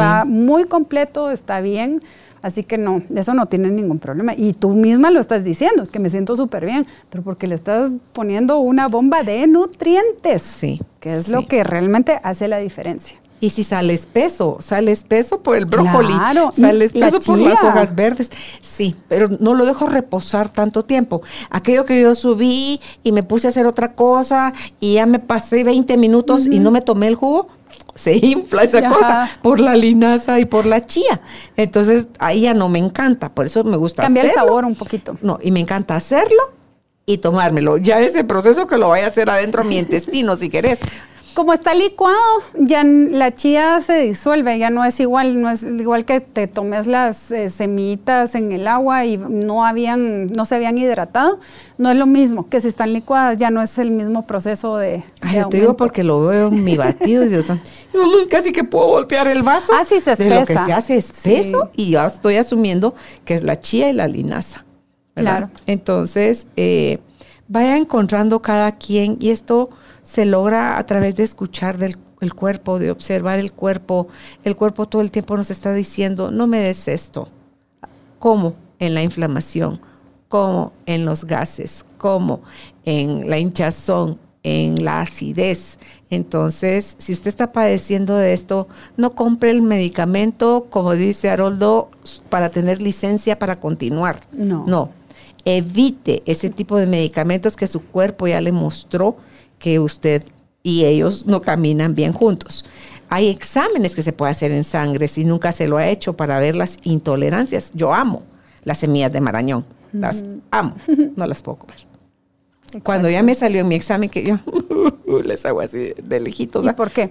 Va muy completo, está bien. Así que no, eso no tiene ningún problema. Y tú misma lo estás diciendo, es que me siento súper bien, pero porque le estás poniendo una bomba de nutrientes. Sí. Que es lo que realmente hace la diferencia. Y si sale espeso, sale espeso por el brócoli, claro, sale espeso por las hojas verdes. Sí, pero no lo dejo reposar tanto tiempo. Aquello que yo subí y me puse a hacer otra cosa y ya me pasé 20 minutos y no me tomé el jugo, se infla esa cosa por la linaza y por la chía. Entonces ahí ya no me encanta, por eso me gusta Cambia el sabor un poquito. No, y me encanta hacerlo y tomármelo. Ya ese proceso que lo vaya a hacer adentro de mi intestino, si querés. Como está licuado, ya la chía se disuelve, ya no es igual, no es igual que te tomes las eh, semillitas en el agua y no habían, no se habían hidratado, no es lo mismo que si están licuadas, ya no es el mismo proceso de. Ay, te digo porque lo veo en mi batido y Dios casi que puedo voltear el vaso. Ah, sí, se espesa. De lo que se hace espeso y ya estoy asumiendo que es la chía y la linaza. Claro. Entonces, eh, vaya encontrando cada quien y esto se logra a través de escuchar del el cuerpo, de observar el cuerpo. El cuerpo todo el tiempo nos está diciendo, no me des esto. ¿Cómo? En la inflamación, como en los gases, como en la hinchazón, en la acidez. Entonces, si usted está padeciendo de esto, no compre el medicamento, como dice Haroldo, para tener licencia para continuar. No. No. Evite ese tipo de medicamentos que su cuerpo ya le mostró que usted y ellos no caminan bien juntos. Hay exámenes que se puede hacer en sangre si nunca se lo ha hecho para ver las intolerancias. Yo amo las semillas de marañón, las amo, no las puedo comer. Cuando ya me salió mi examen, que yo les hago así de lejitos. ¿Y por qué?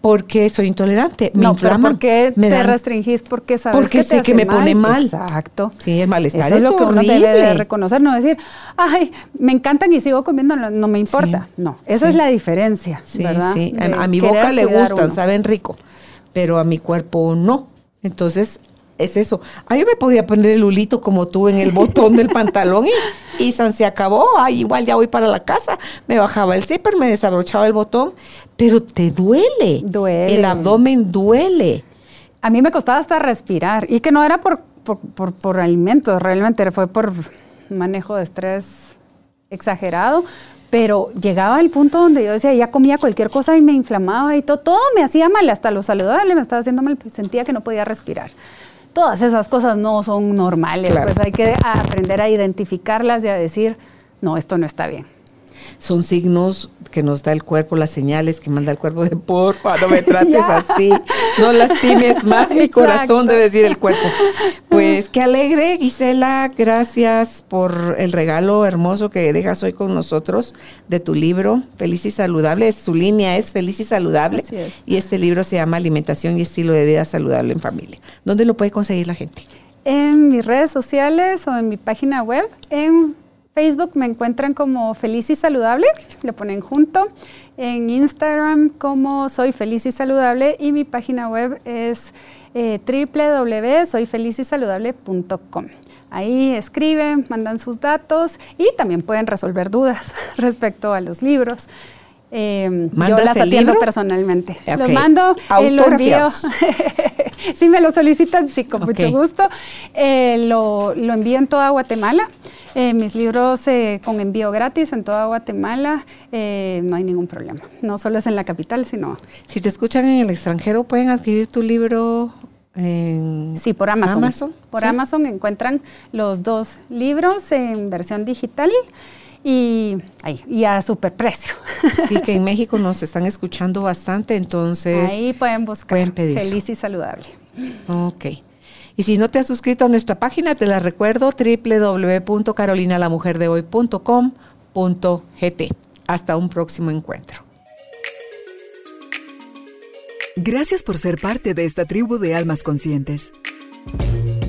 Porque soy intolerante. Me no, inflaman. ¿por qué me te dan- restringís? Porque sabes Porque que sé te que hace me pone mal. Exacto. Sí, el malestar Eso es lo que uno debe de reconocer, no decir, ay, me encantan y sigo comiendo, no, no me importa. Sí. No, esa Sí. es la diferencia, Sí, ¿verdad? sí. A, a mi boca le gustan, uno. saben rico, pero a mi cuerpo no. Entonces, es eso. Ah, yo me podía poner el hulito como tú en el botón del pantalón y, y san se acabó. Ay, igual ya voy para la casa. Me bajaba el zipper, me desabrochaba el botón, pero te duele. Duele. El abdomen duele. A mí me costaba hasta respirar y que no era por, por, por- por alimentos, realmente fue por manejo de estrés exagerado, pero llegaba al punto donde yo decía, ya comía cualquier cosa y me inflamaba y todo, todo me hacía mal, hasta lo saludable me estaba haciendo mal, pues sentía que no podía respirar. Todas esas cosas no son normales, Claro. pues hay que aprender a identificarlas y a decir, no, esto no está bien. Son signos que nos da el cuerpo, las señales que manda el cuerpo de porfa, no me trates así, no lastimes más mi corazón de decir el cuerpo. Pues qué alegre, Gisela, gracias por el regalo hermoso que dejas hoy con nosotros de tu libro, Feliz y Saludable. Su línea es Feliz y Saludable Así es. y este libro se llama Alimentación y Estilo de Vida Saludable en Familia. ¿Dónde lo puede conseguir la gente? En mis redes sociales o en mi página web, en Facebook me encuentran como Feliz y Saludable, lo ponen junto. En Instagram como Soy Feliz y Saludable y mi página web es eh. Ahí escriben, mandan sus datos y también pueden resolver dudas respecto a los libros. Eh, yo ¿Mandas las atiendo libro? personalmente. Ok. Los mando, eh, lo envío. Si me lo solicitan, sí, con mucho gusto. Eh, lo, lo envío en toda Guatemala. Eh, mis libros eh, con envío gratis en toda Guatemala. eh, no hay ningún problema. No solo es en la capital, sino Si te escuchan en el extranjero, pueden adquirir tu libro en sí, por Amazon. Amazon, Por sí. Amazon encuentran los dos libros en versión digital y, ay, y a super precio. Sí, que en México nos están escuchando bastante, entonces. Ahí pueden buscar pueden pedir. Feliz y Saludable. Ok. Y si no te has suscrito a nuestra página, te la recuerdo, www.carolinalamujerdehoy.com.gt. Hasta un próximo encuentro. Gracias por ser parte de esta tribu de almas conscientes.